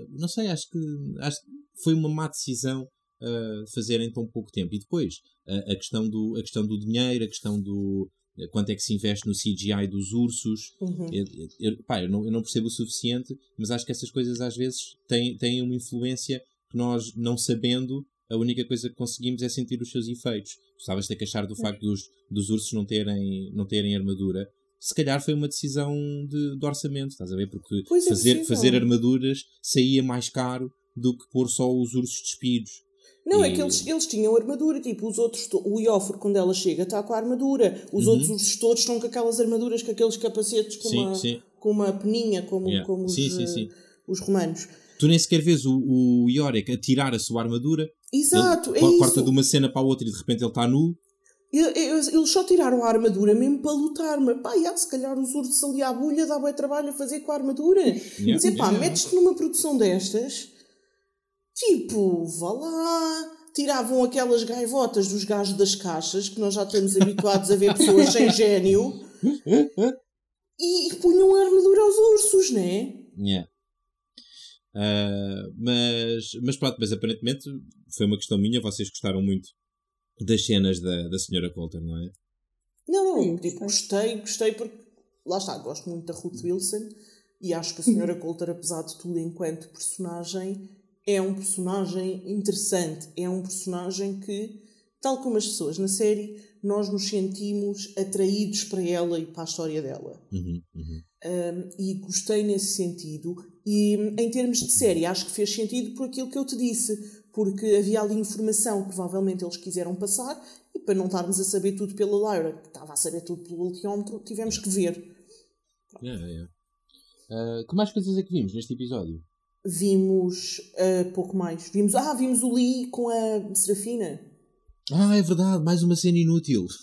Não sei, acho que, acho que foi uma má decisão eh, fazer em tão pouco tempo. E depois, a, a questão do, a questão do dinheiro, a questão do quanto é que se investe no CGI dos ursos. Uhum. Eu, eu- pá, eu, não, eu não percebo o suficiente, mas acho que essas coisas às vezes têm, têm uma influência que nós, não sabendo, a única coisa que conseguimos é sentir os seus efeitos. Tu estavas a queixar do facto dos, dos ursos não terem, não terem armadura. Se calhar foi uma decisão de, de orçamento, estás a ver? Porque Pois é fazer, fazer armaduras saía mais caro do que pôr só os ursos despidos. Não, é E- que eles, eles tinham armadura, tipo, os outros, o Iófor, quando ela chega, está com a armadura. Os Uhum. outros todos estão com aquelas armaduras, com aqueles capacetes com, Sim, uma, sim. com uma peninha, como, Yeah. como os, Sim, sim, eh, os romanos. Tu nem sequer vês o, o Yorick a tirar a sua armadura. Exato, ele é co- isso. corta de uma cena para a outra e de repente ele está nu. Eles só tiraram a armadura mesmo para lutar, mas pá, já, se calhar os ursos ali à bulha dá bem trabalho a fazer com a armadura. Mas é pá, yeah. metes-te numa produção destas, tipo, vá lá, tiravam aquelas gaivotas dos gajos das caixas, que nós já estamos habituados a ver pessoas sem gênio, e, e punham a armadura aos ursos, não é? Yeah. Ah, mas, mas pronto, mas aparentemente foi uma questão minha, vocês gostaram muito das cenas da, da senhora Coulter, não é? Não, não, tipo, gostei. gostei, gostei porque, lá está, gosto muito da Ruth Wilson e acho que a Senhora Coulter, apesar de tudo, enquanto personagem, é um personagem interessante, é um personagem que, tal como as pessoas na série, nós nos sentimos atraídos para ela e para a história dela. Uhum, uhum. Um, e gostei nesse sentido. E em termos de série, acho que fez sentido por aquilo que eu te disse, porque havia ali informação que provavelmente eles quiseram passar, e para não estarmos a saber tudo pela Lyra, que estava a saber tudo pelo ultiómetro, tivemos que ver. Yeah, yeah. Ah, que mais coisas é que vimos neste episódio? Vimos uh, pouco mais. Vimos, ah, vimos o Lee com a Serafina. Ah, é verdade, mais uma cena inútil.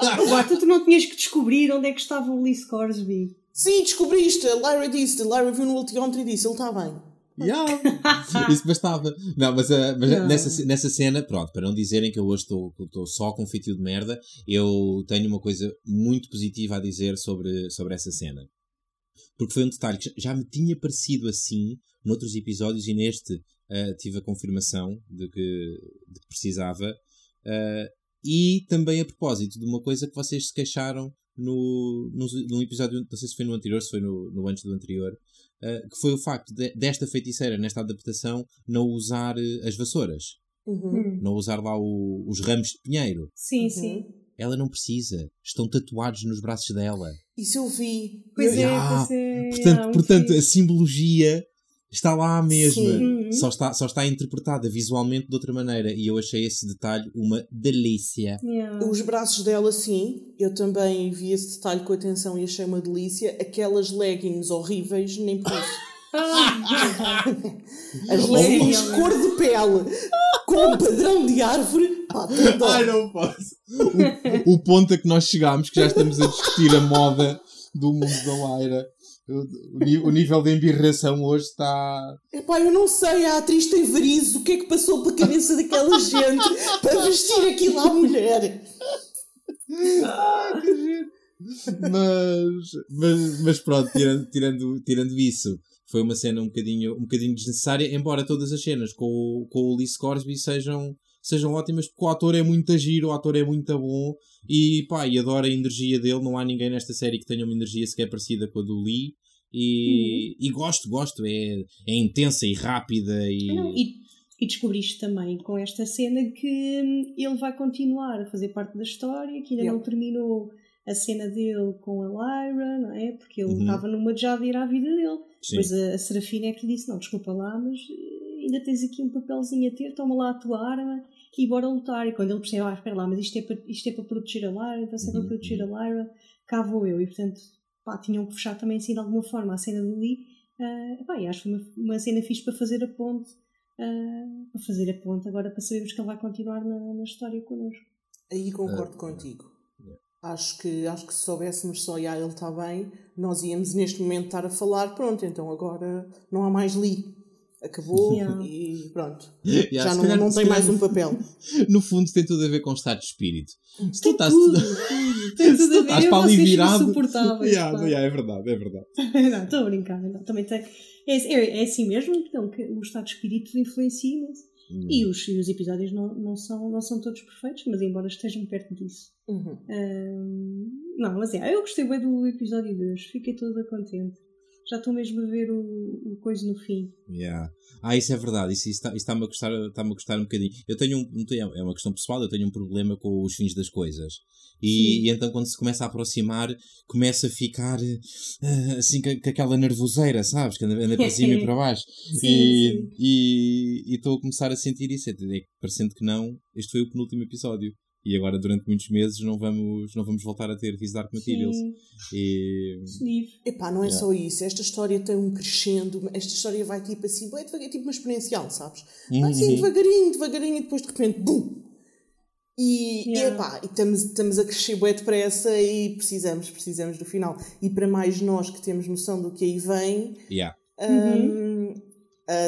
Agora, tu não tinhas que descobrir onde é que estava o Lee Scoresby. Sim, descobriste! A Lyra disse, a Lyra viu no ultiómetro e disse, ele está bem. Yeah. Isso bastava. Não, mas, ah, mas Não. Nessa, nessa cena, pronto, para não dizerem que eu hoje estou estou só com feitio de merda, eu tenho uma coisa muito positiva a dizer sobre, sobre essa cena. Porque foi um detalhe que já me tinha parecido assim noutros episódios e neste ah, tive a confirmação de que, de que precisava. Ah, e também a propósito de uma coisa que vocês se queixaram no, no, num episódio, não sei se foi no anterior, se foi no, no antes do anterior, Uh, que foi o facto de- desta feiticeira, nesta adaptação, não usar uh, as vassouras, Uhum. Hum. não usar lá o- os ramos de pinheiro. Sim, Uhum. sim. Ela não precisa, estão tatuados nos braços dela. Isso eu vi. Pois Eu- é, Ah, pois é. Portanto, ah, portanto a simbologia está lá à mesma, Sim. Uhum. só, está, só está interpretada visualmente de outra maneira. E eu achei esse detalhe uma delícia. Yeah. Os braços dela, sim. Eu também vi esse detalhe com atenção e achei uma delícia. Aquelas leggings horríveis, nem por isso. As leggings cor de pele, com um padrão de árvore. Pá, tudo Ai, não posso. O, o ponto a que nós chegámos, que já estamos a discutir a moda do mundo da Laira. O, o nível de embirração hoje está. Epá, eu não sei, a atriz tem varizes, o que é que passou pela cabeça daquela gente para vestir aquilo à mulher? Mas, mas, mas pronto, tirando, tirando, tirando isso, foi uma cena um bocadinho, um bocadinho desnecessária, embora todas as cenas com, o- com o Lee Scoresby sejam, sejam ótimas, porque o ator é muito giro, o ator é muito bom e pá, e adoro a energia dele. Não há ninguém nesta série que tenha uma energia sequer parecida com a do Lee. E, e gosto, gosto, é, é intensa e rápida e, Não, e, e descobriste também com esta cena que hum, ele vai continuar a fazer parte da história, que ainda Yeah. não terminou a cena dele com a Lyra, não é? Porque ele Uhum. estava numa já de ir à vida dele. Sim. Depois a, a Serafina é que lhe disse: Não, desculpa lá, mas eh, ainda tens aqui um papelzinho a ter, toma lá a tua arma e bora lutar. E quando ele percebe: Ah, espera lá, mas isto é para, isto é para proteger a Lyra, então se é para Uhum, proteger a Lyra, cá vou eu. E portanto, pá, tinham que fechar também assim de alguma forma a cena do Lee. Ah, pá, e acho que foi uma, uma cena fixe para fazer a ponte. ah, para fazer a ponte agora para sabermos que ele vai continuar na, na história connosco. Aí concordo Ah, contigo. yeah. Acho que, acho que se soubéssemos só, ah, ele está bem, nós íamos neste momento estar a falar, pronto, então agora não há mais Lee. Acabou Yeah. e pronto. Yeah, Já não, calhar- não tem calhar mais um papel. No fundo tem tudo a ver com o estado de espírito. Se tu estás, tudo, tudo. Tem tudo estás para ali virado. insuportáveis, Yeah, yeah, é verdade, é verdade. não, estou a brincar. Não. Também tem, é, é, é assim mesmo, então, que o estado de espírito influencia imenso. E os, e os episódios não, não, são, não são todos perfeitos, mas embora estejam perto disso. Uhum. Ahm, não, mas é, eu gostei bem do episódio de hoje, fiquei toda contente. Já estou mesmo a ver o, o coisa no fim. Yeah. Ah, isso é verdade, isso, isso está- isso está-me a, gostar, a gostar um bocadinho. Eu tenho um, um- é uma questão pessoal, eu tenho um problema com os fins das coisas. E, e então quando se começa a aproximar, começa a ficar ah, assim com, aquela nervoseira, sabes? Que anda, anda para cima e para baixo. Sim, e estou a começar a sentir isso. É que, parecendo que não, este foi o penúltimo episódio. E agora, durante muitos meses, não vamos, não vamos voltar a ter His Dark Materials. Sim, E, Steve. Epá, não é Yeah. só isso. Esta história tem um crescendo. Esta história vai tipo assim, bué devagar, tipo uma exponencial, sabes? Vai assim Uhum. devagarinho, devagarinho e depois de repente, bum! E, Yeah. epá, e estamos, estamos a crescer bué depressa e precisamos, precisamos do final. E para mais nós que temos noção do que aí vem, yeah. Hum, ah,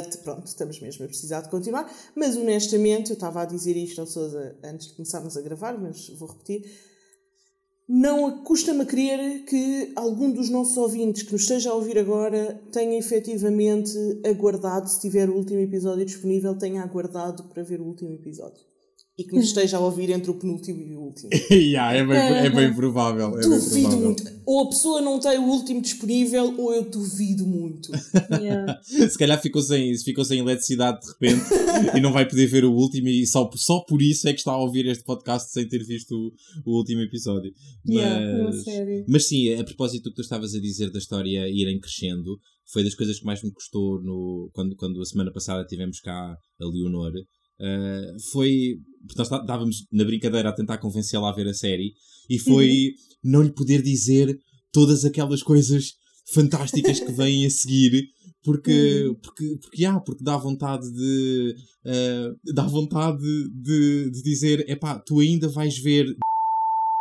t- pronto, estamos mesmo a precisar de continuar. Mas honestamente, eu estava a dizer isto ao Sousa antes de começarmos a gravar, mas vou repetir. Não custa-me a crer que algum dos nossos ouvintes que nos esteja a ouvir agora tenha efetivamente aguardado, se tiver o último episódio disponível, tenha aguardado para ver o último episódio. E que nos esteja a ouvir entre o penúltimo e o último. yeah, é, bem, é bem provável. É bem Duvido provável. muito. Ou a pessoa não tem o último disponível, ou eu duvido muito. Yeah. Se calhar ficou sem, ficou sem eletricidade de repente e não vai poder ver o último e só, só por isso é que está a ouvir este podcast sem ter visto o, o último episódio. Yeah, Mas, a sério. mas sim, a propósito do que tu estavas a dizer da história irem crescendo, foi das coisas que mais me custou no, quando, quando a semana passada tivemos cá a Leonor. Uh, foi. Tá- estávamos na brincadeira a tentar convencê-la a ver a série e foi não lhe poder dizer todas aquelas coisas fantásticas que vêm a seguir porque, porque, porque, ah, porque dá vontade de uh, dá vontade de, de dizer epá, tu ainda vais ver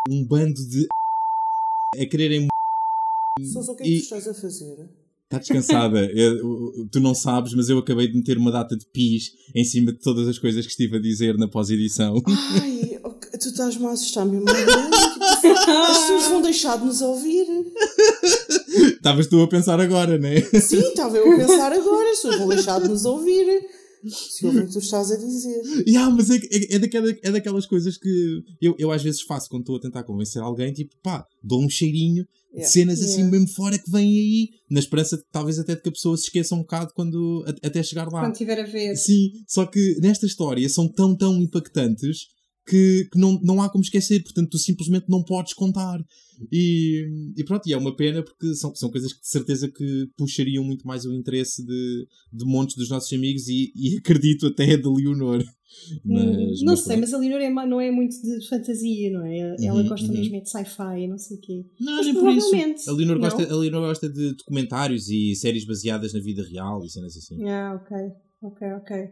um bando de a quererem Sousa, o que é que E- tu estás a fazer? Está descansada. Eu- eu- tu não sabes, mas eu acabei de meter uma data de pis em cima de todas as coisas que estive a dizer na pós-edição. Ai, tu estás-me a assustar mesmo. As pessoas vão deixar de nos ouvir. Estavas tu a pensar agora, não é? Sim, estava eu a pensar agora. As pessoas vão deixar de nos ouvir. Se ouvem o que tu estás a dizer. Yeah, mas é, é, é, daquela- é daquelas coisas que eu, eu às vezes faço quando estou a tentar convencer alguém, tipo, pá, dou um cheirinho Yeah. cenas assim Yeah. mesmo fora que vêm aí, na esperança de talvez até de que a pessoa se esqueça um bocado quando, a- até chegar lá. Quando estiver a ver. Sim, só que nesta história são tão, tão impactantes que, que não, não há como esquecer, portanto tu simplesmente não podes contar. E, e pronto, e é uma pena porque são, são coisas que de certeza que puxariam muito mais o interesse de, de montes dos nossos amigos e, e acredito até de Leonor. Mas, Hum, não mas sei, pronto. mas a Leonor é, não é muito de fantasia, não é? Ela Uhum, gosta uhum. mesmo é de sci-fi, não sei o quê. Não, Mas nem por isso. provavelmente, A Leonor, não? gosta, a Leonor gosta de documentários e séries baseadas na vida real e cenas assim. Ah, ok, ok, ok.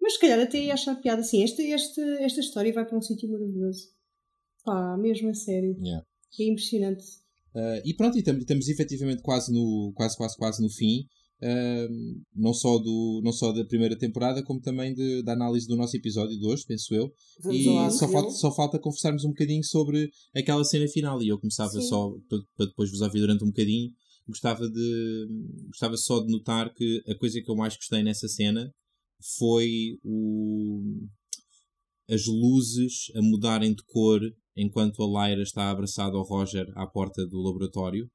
Mas se calhar até ia achar piada assim. Esta, esta, esta história vai para um sítio maravilhoso. Pá, mesmo a sério. Yeah. É impressionante. Uh, e pronto, e tam- estamos efetivamente quase no, quase, quase, quase no fim. Não, só do, não só da primeira temporada, como também de- da análise do nosso episódio de hoje, penso eu. Vamos e arco só falta, só falta conversarmos um bocadinho sobre aquela cena final. E eu começava Sim. só, para, para depois vos ouvir durante um bocadinho, gostava, de, gostava só de notar que a coisa que eu mais gostei nessa cena foi o, as luzes a mudarem de cor enquanto a Lyra está abraçada ao Roger à porta do laboratório.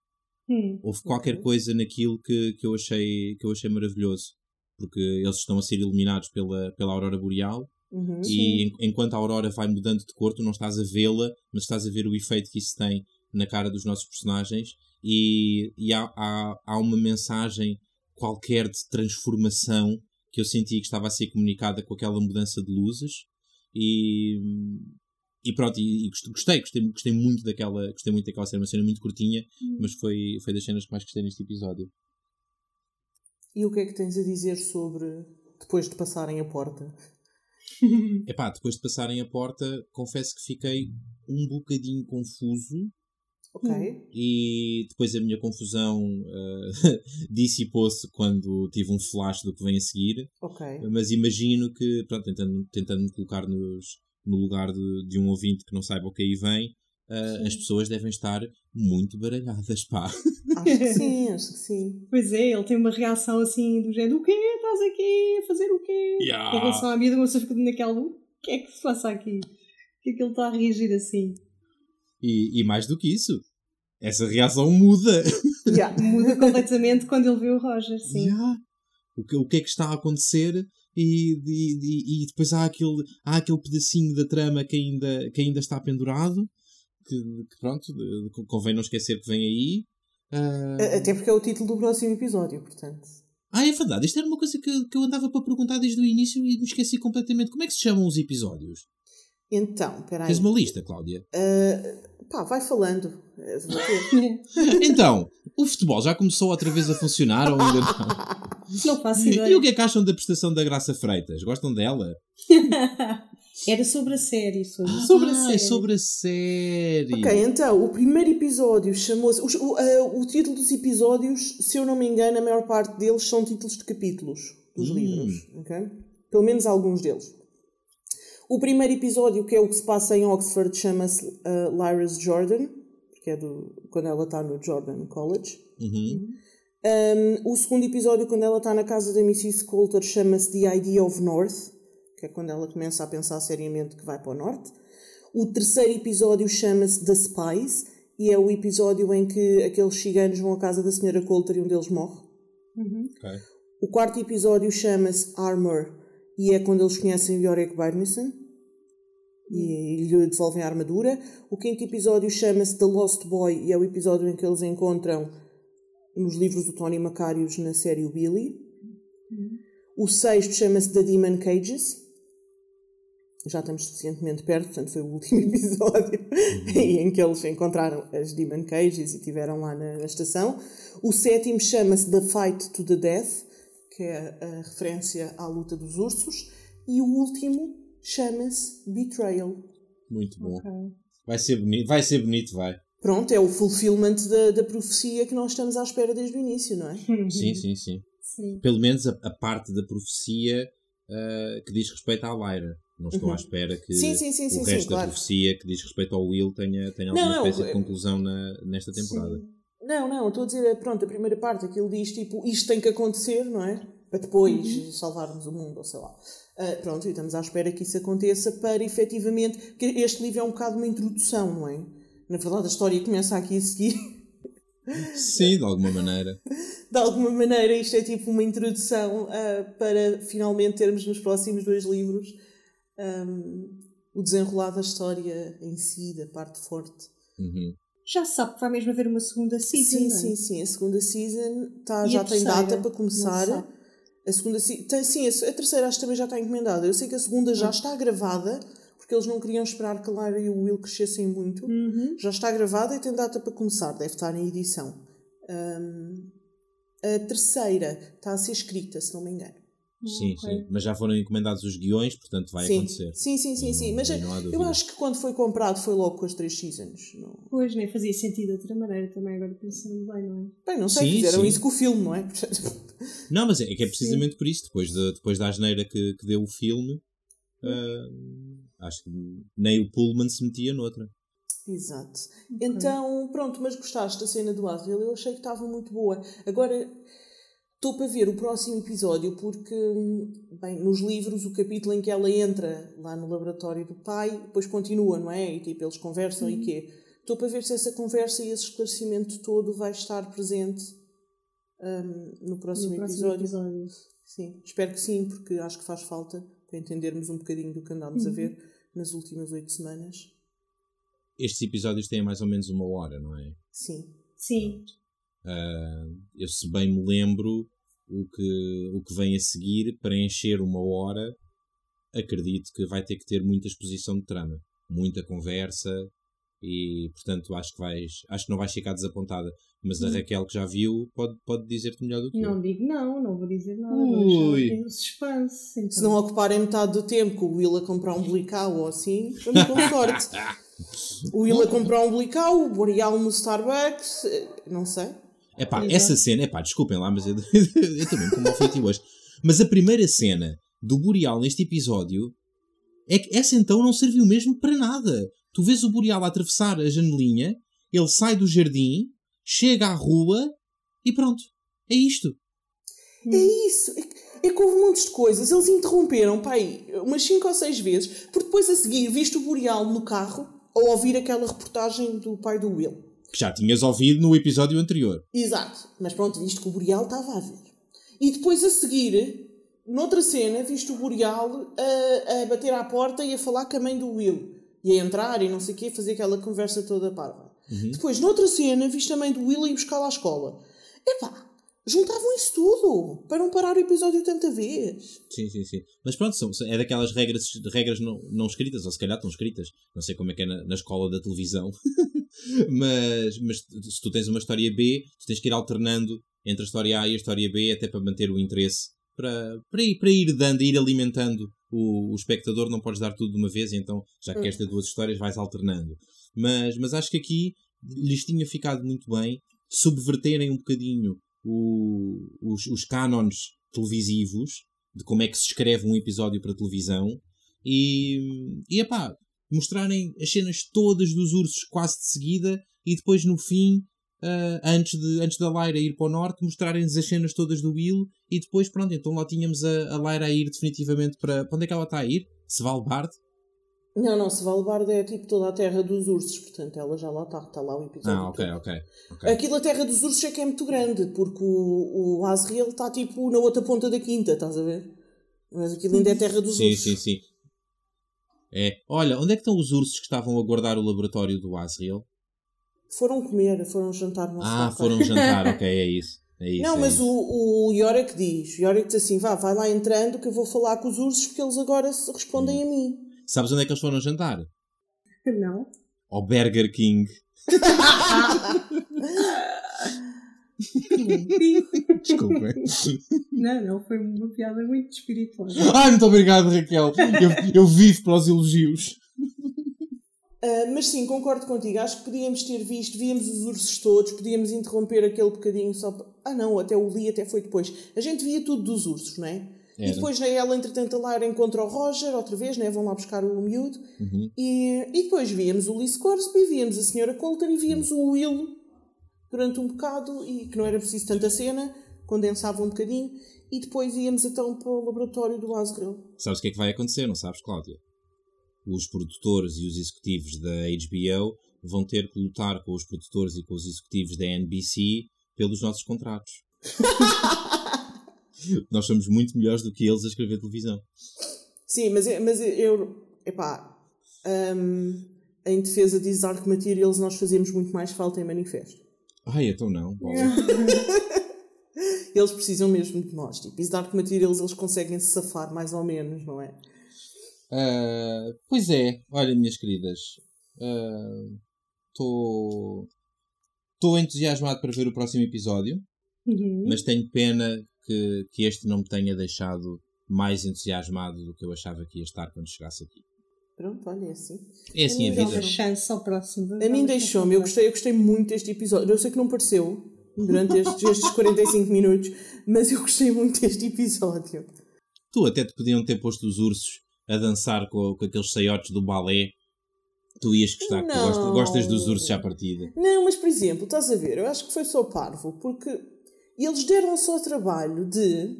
Hum. Houve qualquer Ok. coisa naquilo que, que, eu achei, que eu achei maravilhoso. Porque eles estão a ser iluminados pela, pela aurora boreal Uhum. E en- enquanto a Aurora vai mudando de cor, tu não estás a vê-la, mas estás a ver o efeito que isso tem na cara dos nossos personagens. E, e há, há, há uma mensagem qualquer de transformação que eu senti que estava a ser comunicada com aquela mudança de luzes. E, e pronto, e, e gost- gostei, gostei, gostei muito daquela, gostei muito daquela cena, uma cena muito curtinha, mas foi, foi das cenas que mais gostei neste episódio. E o que é que tens a dizer sobre depois de passarem a porta? Epá, depois de passarem a porta, confesso que fiquei um bocadinho confuso Ok. e depois a minha confusão eh, dissipou-se quando tive um flash do que vem a seguir. Ok. Mas imagino que, pronto, tentando, tentando me colocar nos, no lugar de, de um ouvinte que não saiba o que aí vem, eh, as pessoas devem estar muito baralhadas, pá. Acho que sim, acho que sim. Pois é, ele tem uma reação assim do género: o quê? Estás aqui a fazer o quê? Yeah. Em relação à vida, uma pessoa fica naquela: o que é que se passa aqui? Por que é que ele está a reagir assim? E, e mais do que isso, essa reação muda. Yeah. Muda completamente quando ele vê o Roger, sim. Já. O, que, o que é que está a acontecer e, e, e, depois há aquele, há aquele pedacinho da trama que ainda, que ainda está pendurado que, que pronto, convém não esquecer que vem aí A- Até porque é o título do próximo episódio, portanto. ah, é verdade, isto era uma coisa que, que eu andava para perguntar desde o início e me esqueci completamente como é que se chamam os episódios? Então, peraí. Tens uma lista, Cláudia? Ah, pá, vai falando. Ter. Então, o futebol já começou outra vez a funcionar ou ainda não? Não faço E, ideia. o que é que acham da prestação da Graça Freitas? Gostam dela? Era sobre a série. Sobre, sobre a ah, série. é sobre a série. Ok, então, o primeiro episódio chamou-se. O, ah, o título dos episódios, se eu não me engano, a maior parte deles são títulos de capítulos dos Hum. livros. ok? Pelo menos alguns deles. O primeiro episódio, que é o que se passa em Oxford, chama-se ah, Lyra's Jordan, que é do, quando ela está no Jordan College. Uhum. Um, o segundo episódio, quando ela está na casa da Mrs. Coulter, chama-se The Idea of North, que é quando ela começa a pensar seriamente que vai para o norte. O terceiro episódio chama-se The Spies, e é o episódio em que aqueles ciganos vão à casa da Sra. Coulter e um deles morre. Ok. O quarto episódio chama-se Armor, e é quando eles conhecem Yorick Byrnison e lhe devolvem a armadura. O quinto episódio chama-se The Lost Boy, e é o episódio em que eles encontram nos livros do Tony Macarius na série o Billy. O sexto chama-se The Demon Cages. Já estamos suficientemente perto, portanto foi o último episódio em que eles encontraram as Demon Cages e estiveram lá na, na estação. O sétimo chama-se The Fight to the Death, que é a referência à luta dos ursos. E o último chama-se Betrayal. Muito bom. Ok. Vai ser bonito, vai ser bonito, vai. Pronto, é o fulfillment da, da profecia que nós estamos à espera desde o início, não é? Sim, sim, sim. Sim. Pelo menos a, a parte da profecia ah, que diz respeito à Lyra. Não estou à espera que Uhum. Sim, sim, sim, o sim, sim, resto da claro. profecia que diz respeito ao Will tenha, tenha alguma não, espécie de é- conclusão na, nesta temporada. Não, não, estou a dizer, é, pronto, a primeira parte, aquilo diz tipo, isto tem que acontecer, não é? Para depois salvarmos o mundo, ou sei lá. Ah, pronto, e estamos à espera que isso aconteça para efetivamente. Porque este livro é um bocado uma introdução, não é? Na verdade, a história começa aqui a seguir. Sim, de alguma maneira. De alguma maneira, isto é tipo uma introdução ah, para finalmente termos nos próximos dois livros ahm, o desenrolar da história em si, da parte forte. Uhum. Já se sabe que vai mesmo haver uma segunda season. Sim, não é? sim, sim. A segunda season tá, já a tem terceira? data para começar. A segunda tem, sim, a, a terceira acho que também já está encomendada. Eu sei que a segunda Hum. já está gravada, porque eles não queriam esperar que a Lyra e o Will crescessem muito. Uhum. Já está gravada e tem data para começar, deve estar em edição. Ahm, a terceira está a ser escrita, se não me engano. Sim, sim. Mas já foram encomendados os guiões, portanto vai sim. acontecer. sim, sim, sim, sim. Não- Mas eu acho que quando foi comprado foi logo com as três seasons. Não... Pois, nem fazia sentido de outra maneira também, agora pensando bem, não é? Bem, não sei, Sim, fizeram sim. isso com o filme, não é? Não, mas é que é precisamente por isso, depois, de, depois da asneira que, que deu o filme, ah, acho que nem o Pullman se metia noutra. Exato. Então, pronto, mas gostaste da cena do Asriel? Eu achei que estava muito boa. Agora, estou para ver o próximo episódio porque, bem, nos livros, o capítulo em que ela entra lá no laboratório do pai, depois continua, não é? E tipo, eles conversam e quê? Estou para ver se essa conversa e esse esclarecimento todo vai estar presente hum, no próximo, No próximo episódio. episódio. Sim, espero que sim, porque acho que faz falta para entendermos um bocadinho do que andámos a ver nas últimas oito semanas. Estes episódios têm mais ou menos uma hora, não é? Sim. Sim. Uh, eu, se bem me lembro, o que, o que vem a seguir, para encher uma hora, acredito que vai ter que ter muita exposição de trama, muita conversa e, portanto, acho que, vais, acho que não vais ficar desapontada. Mas a Raquel, que já viu, pode, pode dizer-te melhor do que Não eu. digo não, não vou dizer nada. Ui. Tem suspense. Então. Se não ocuparem metade do tempo com o Will a comprar um blical ou assim, estamos com sorte. O Will a comprar um blical, o Boreal no Starbucks, eh, não sei. Epá, Exato. essa cena, epá, desculpem lá, mas eu, eu também como ofeitivo hoje. Mas a primeira cena do Boreal neste episódio é que essa então não serviu mesmo para nada. Tu vês o Boreal atravessar a janelinha, ele sai do jardim, chega à rua e pronto. É isto. É isso. É, que- é que houve montes de coisas. Eles interromperam, pá, aí, umas 5 ou 6 vezes, porque depois a seguir viste o Boreal no carro a ouvir aquela reportagem do pai do Will. Que já tinhas ouvido no episódio anterior. Exato. Mas pronto, viste que o Boreal estava a ver. E depois a seguir, noutra cena, viste o Boreal a, a bater à porta e a falar com a mãe do Will. E a entrar e não sei o quê, fazer aquela conversa toda parva. Depois, noutra cena, viste mãe do Will a ir buscá-la à escola. Epá, juntavam isso tudo para não parar o episódio tanta vez. Sim, sim, sim. Mas pronto, são, é daquelas regras, regras não, não escritas, ou se calhar estão escritas. Não sei como é que é na, na escola da televisão. mas, mas se tu tens uma história B, tu tens que ir alternando entre a história A e a história B até para manter o interesse. Para, para, ir, para ir dando, ir alimentando o, o espectador, não podes dar tudo de uma vez, então já que queres ter duas histórias, vais alternando. Mas, mas acho que aqui lhes tinha ficado muito bem subverterem um bocadinho o, os, os cânones televisivos de como é que se escreve um episódio para televisão e, e epá, mostrarem as cenas todas dos ursos quase de seguida e depois no fim, ah, antes, de, antes da Lyra ir para o norte, mostrarem-nos as cenas todas do Will e depois pronto, então lá tínhamos a, a Lyra a ir definitivamente para. Para onde é que ela está a ir? Svalbard? Não, não, Svalbard é tipo toda a terra dos ursos, portanto ela já lá está, está lá o episódio. Ah, ok, ok. Aquilo a terra dos ursos é que é muito grande, porque o, o Asriel está tipo na outra ponta da quinta, estás a ver? Mas aquilo ainda é terra dos Sim, ursos. sim, sim. É. Olha, onde é que estão os ursos que estavam a guardar o laboratório do Asriel? Foram comer, foram jantar no Ah, sofá. foram jantar, ok, é isso. É isso Não, é mas isso. o, o Yorick diz, Yorick diz assim, vá, vai lá entrando que eu vou falar com os ursos porque eles agora se respondem a mim. Sabes onde é que eles foram jantar? Não. Ao Burger King. Desculpa. não, não, foi uma piada muito espiritual. Ai, muito obrigado, Raquel. Eu, eu vivo para os elogios. Ah, mas sim, concordo contigo. Acho que podíamos ter visto, víamos os ursos todos, podíamos interromper aquele bocadinho só para... Ah não, até o Lee até foi depois. A gente via tudo dos ursos, não é? E Era. depois né, ela, entretanto, a Lara encontra o Roger outra vez, né? vão lá buscar o miúdo. E, e depois víamos o Lee Scoresby, víamos a Senhora Coulter e víamos o Will durante um bocado, e que não era preciso tanta cena, condensava um bocadinho. E depois íamos então para o laboratório do Asriel. Sabes o que é que vai acontecer, não sabes, Cláudia? Os produtores e os executivos da HBO vão ter que lutar com os produtores e com os executivos da NBC pelos nossos contratos. Nós somos muito melhores do que eles a escrever televisão. Sim, mas, eu- mas eu. Epá. hum, em defesa de Dark Materials, nós fazemos muito mais falta em manifesto. Ai, então não. Eles precisam mesmo de nós. Tipo, Dark Materials eles conseguem se safar mais ou menos, não é? Ah, pois é, olha, minhas queridas, estou entusiasmado para ver o próximo episódio, Uhum. mas tenho pena que, que este não me tenha deixado mais entusiasmado do que eu achava que ia estar quando chegasse aqui. Pronto, olha, é assim. É assim a Então, vida. Chance ao próximo. A mim deixou-me, eu gostei, eu gostei muito deste episódio. Eu sei que não pareceu durante estes, estes 45 minutos, mas eu gostei muito deste episódio. Tu até te podiam ter posto os ursos a dançar com, com aqueles saiotes do balé. Tu ias gostar, tu gostas, gostas dos ursos à partida. Não, mas por exemplo, estás a ver, eu acho que foi só parvo, porque eles deram só o trabalho de.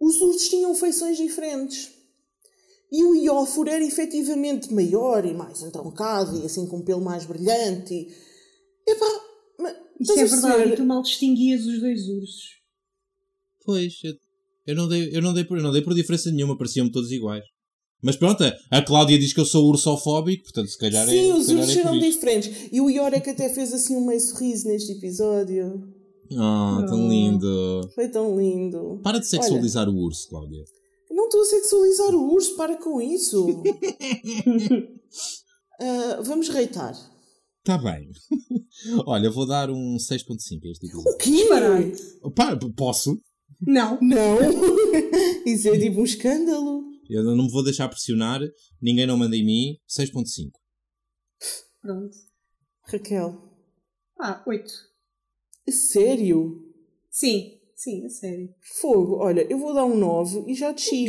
Os ursos tinham feições diferentes. E o Ióforo era efetivamente maior e mais entroncado e assim com um pelo mais brilhante. E... Epá, mas, Isso é verdade, e perceber? tu mal distinguias os dois ursos. Pois, eu, Eu não dei, eu não dei, por, eu não dei por diferença nenhuma, pareciam-me todos iguais. Mas pronto, a Cláudia diz que eu sou ursofóbico, portanto se calhar Sim, é. os calhar ursos é por eram isto. diferentes. E o Iorek até fez assim um meio sorriso neste episódio. Ah, tão Oh. lindo. Foi tão lindo. Para de sexualizar o urso, Cláudia. Não estou a sexualizar o urso, para com isso. Ah, vamos reitar. Está Tá bem. Olha, vou dar um 6.5 a este episódio. O quê? Pá, posso? Não. Não. Isso é tipo um escândalo. Eu não me vou deixar pressionar. Ninguém não manda em mim. 6.5. Pronto. Raquel, Ah, oito. a sério? Sim, sim, a sério. Fogo, olha, eu vou dar um 9 e já desci.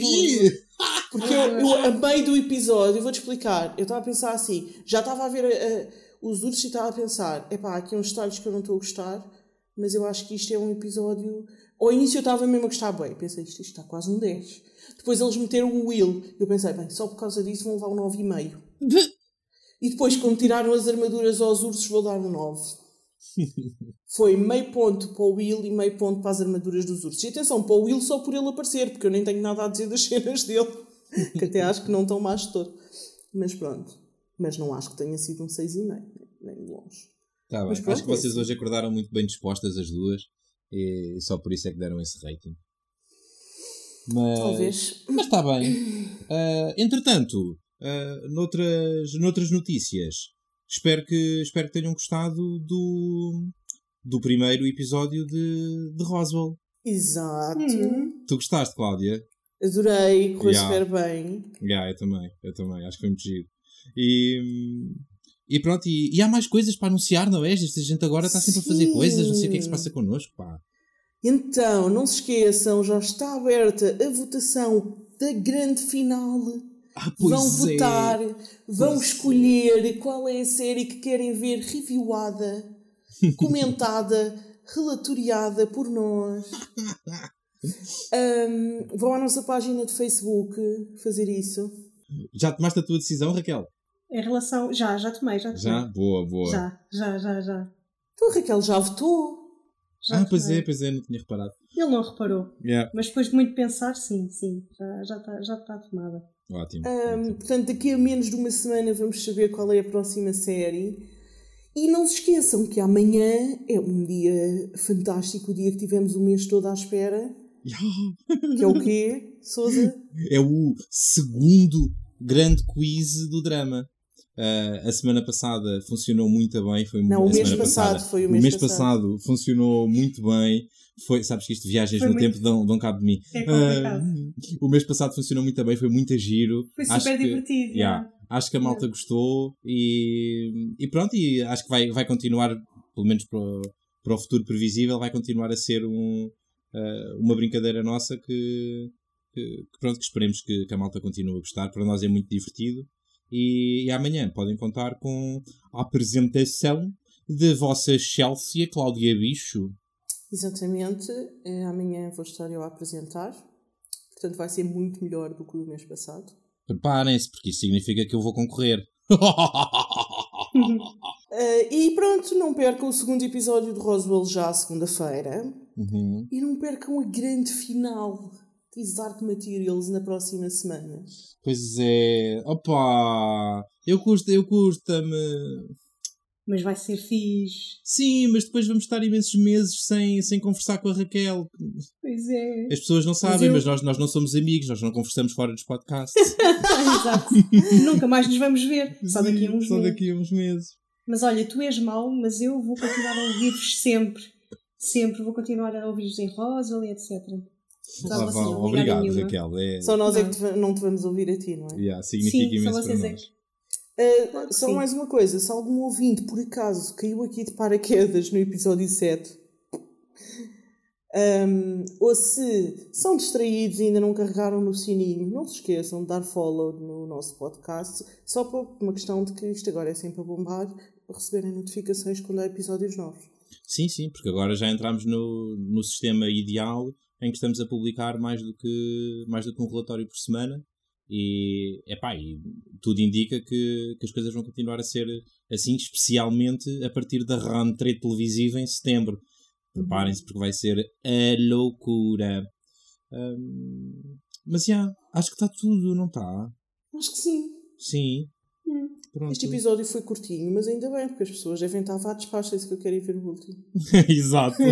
Porque eu, eu, a meio do episódio, eu vou-te explicar. Eu estava a pensar assim, já estava a ver eh, os ursos e estava a pensar: epá, aqui uns detalhes que eu não estou a gostar, mas eu acho que isto é um episódio. Ao início eu estava mesmo a gostar bem, pensei: isto, isto está quase um 10. Depois eles meteram o Will, eu pensei: bem, só por causa disso vão levar um 9,5. E depois, quando tiraram as armaduras aos ursos, vou dar um 9. Foi meio ponto para o Will e meio ponto para as armaduras dos ursos. E atenção, para o Will só por ele aparecer, porque eu nem tenho nada a dizer das cenas dele. Que até acho que não estão mais de todo. Mas pronto. Mas não acho que tenha sido um 6,5, nem longe. Tá bem. pronto, Acho que vocês é assim. hoje acordaram muito bem dispostas, as duas. E só por isso é que deram esse rating. Mas, Talvez. Mas está bem. Ah, entretanto, ah, noutras, noutras notícias, espero que, espero que tenham gostado do, do primeiro episódio de, de Roswell. Exato. Hum. Tu gostaste, Cláudia? Adorei, correu Yeah. super bem. Yeah, eu também, eu também, acho que foi muito giro. E, e pronto, e, e há mais coisas para anunciar, não é? Esta gente agora está sempre a fazer coisas, não sei o que é que se passa connosco, pá. Então, não se esqueçam, já está aberta a votação da grande final. Ah, pois vão é. votar, vão Pois é. escolher qual é a série que querem ver reviewada, comentada, relatoriada por nós. Ahm, vão à nossa página de Facebook fazer isso. Já tomaste a tua decisão, Raquel? Em relação. Já, já tomei, já tomei. Já? Boa, boa. Já, já, já, já. Então Raquel já votou. Já ah, pois tomei. é, pois é, não tinha reparado. Ele não reparou. Yeah. Mas depois de muito pensar, sim, sim. Já, já está já tá tomada. Ótimo. Ahm, ótimo. portanto, daqui a menos de uma semana vamos saber qual é a próxima série. E não se esqueçam que amanhã é um dia fantástico, o dia que tivemos o mês todo à espera. Yeah. Que é o quê, Souza? É o segundo grande quiz do drama. Ah, a semana passada funcionou muito bem. Foi Não, o mês passado passada- foi o mês passado. passado. funcionou muito bem. Foi, sabes que isto viagens Foi no muito- tempo dão, dão cabo de mim. É. Ah, o mês passado funcionou muito bem, foi muito giro. Foi Acho super que- divertido. Yeah. já. Acho que a malta gostou e, e pronto, e acho que vai, vai continuar, pelo menos para, o- para o futuro previsível, vai continuar a ser um, ah, uma brincadeira nossa que, que, que pronto, que esperemos que, que a malta continue a gostar. Para nós é muito divertido. E, e amanhã podem contar com a apresentação da vossa Chelsea, Cláudia Bicho. Exatamente. Eh, Amanhã vou estar eu a apresentar. Portanto, vai ser muito melhor do que o mês passado. Preparem-se, porque isso significa que eu vou concorrer. Eh, e pronto, não percam o segundo episódio de Roswell já segunda-feira. Uhum. E não percam a grande final de Dark Materials na próxima semana. Pois é, opa, eu custa, eu custa-me. Mas vai ser fixe. Sim, mas depois vamos estar imensos meses sem, sem conversar com a Raquel. Pois é. As pessoas não sabem, eu- mas nós, nós não somos amigos, nós não conversamos fora dos podcasts. Exato. Nunca mais nos vamos ver. Só daqui a uns Só meses. daqui a uns meses. Mas olha, tu és mau, mas eu vou continuar a ouvir-vos sempre. Sempre vou continuar a ouvir-vos em Roswell e etc. Vá, não ligarem obrigado, nenhuma. Raquel. É, Só nós é Não. que te não te vamos ouvir a ti, não é? yeah, significa Sim, só imenso para é nós. que- Uh, Claro só sim. mais uma coisa, se algum ouvinte por acaso caiu aqui de paraquedas no episódio 7, um, ou se são distraídos e ainda não carregaram no sininho, não se esqueçam de dar follow no nosso podcast, só por uma questão de que isto agora é sempre a bombar para receberem notificações quando há episódios novos. Sim, sim, porque agora já entramos no, no sistema ideal em que estamos a publicar mais do que, mais do que um relatório por semana. E, epá, e tudo indica que, que as coisas vão continuar a ser assim, especialmente a partir da rentrée televisiva em setembro. Preparem-se porque vai ser a loucura. Um, mas já, acho que está tudo, não está? Acho que sim. Sim. Hum. Este episódio foi curtinho, mas ainda bem, porque as pessoas devem estar vá despacho, é isso que eu quero ir ver o último. Exato. uh,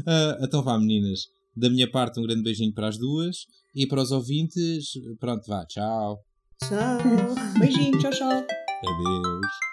então vá, meninas. Da minha parte, um grande beijinho para as duas. E para os ouvintes, pronto, vá, tchau. Tchau. Beijinho, tchau, tchau. Adeus.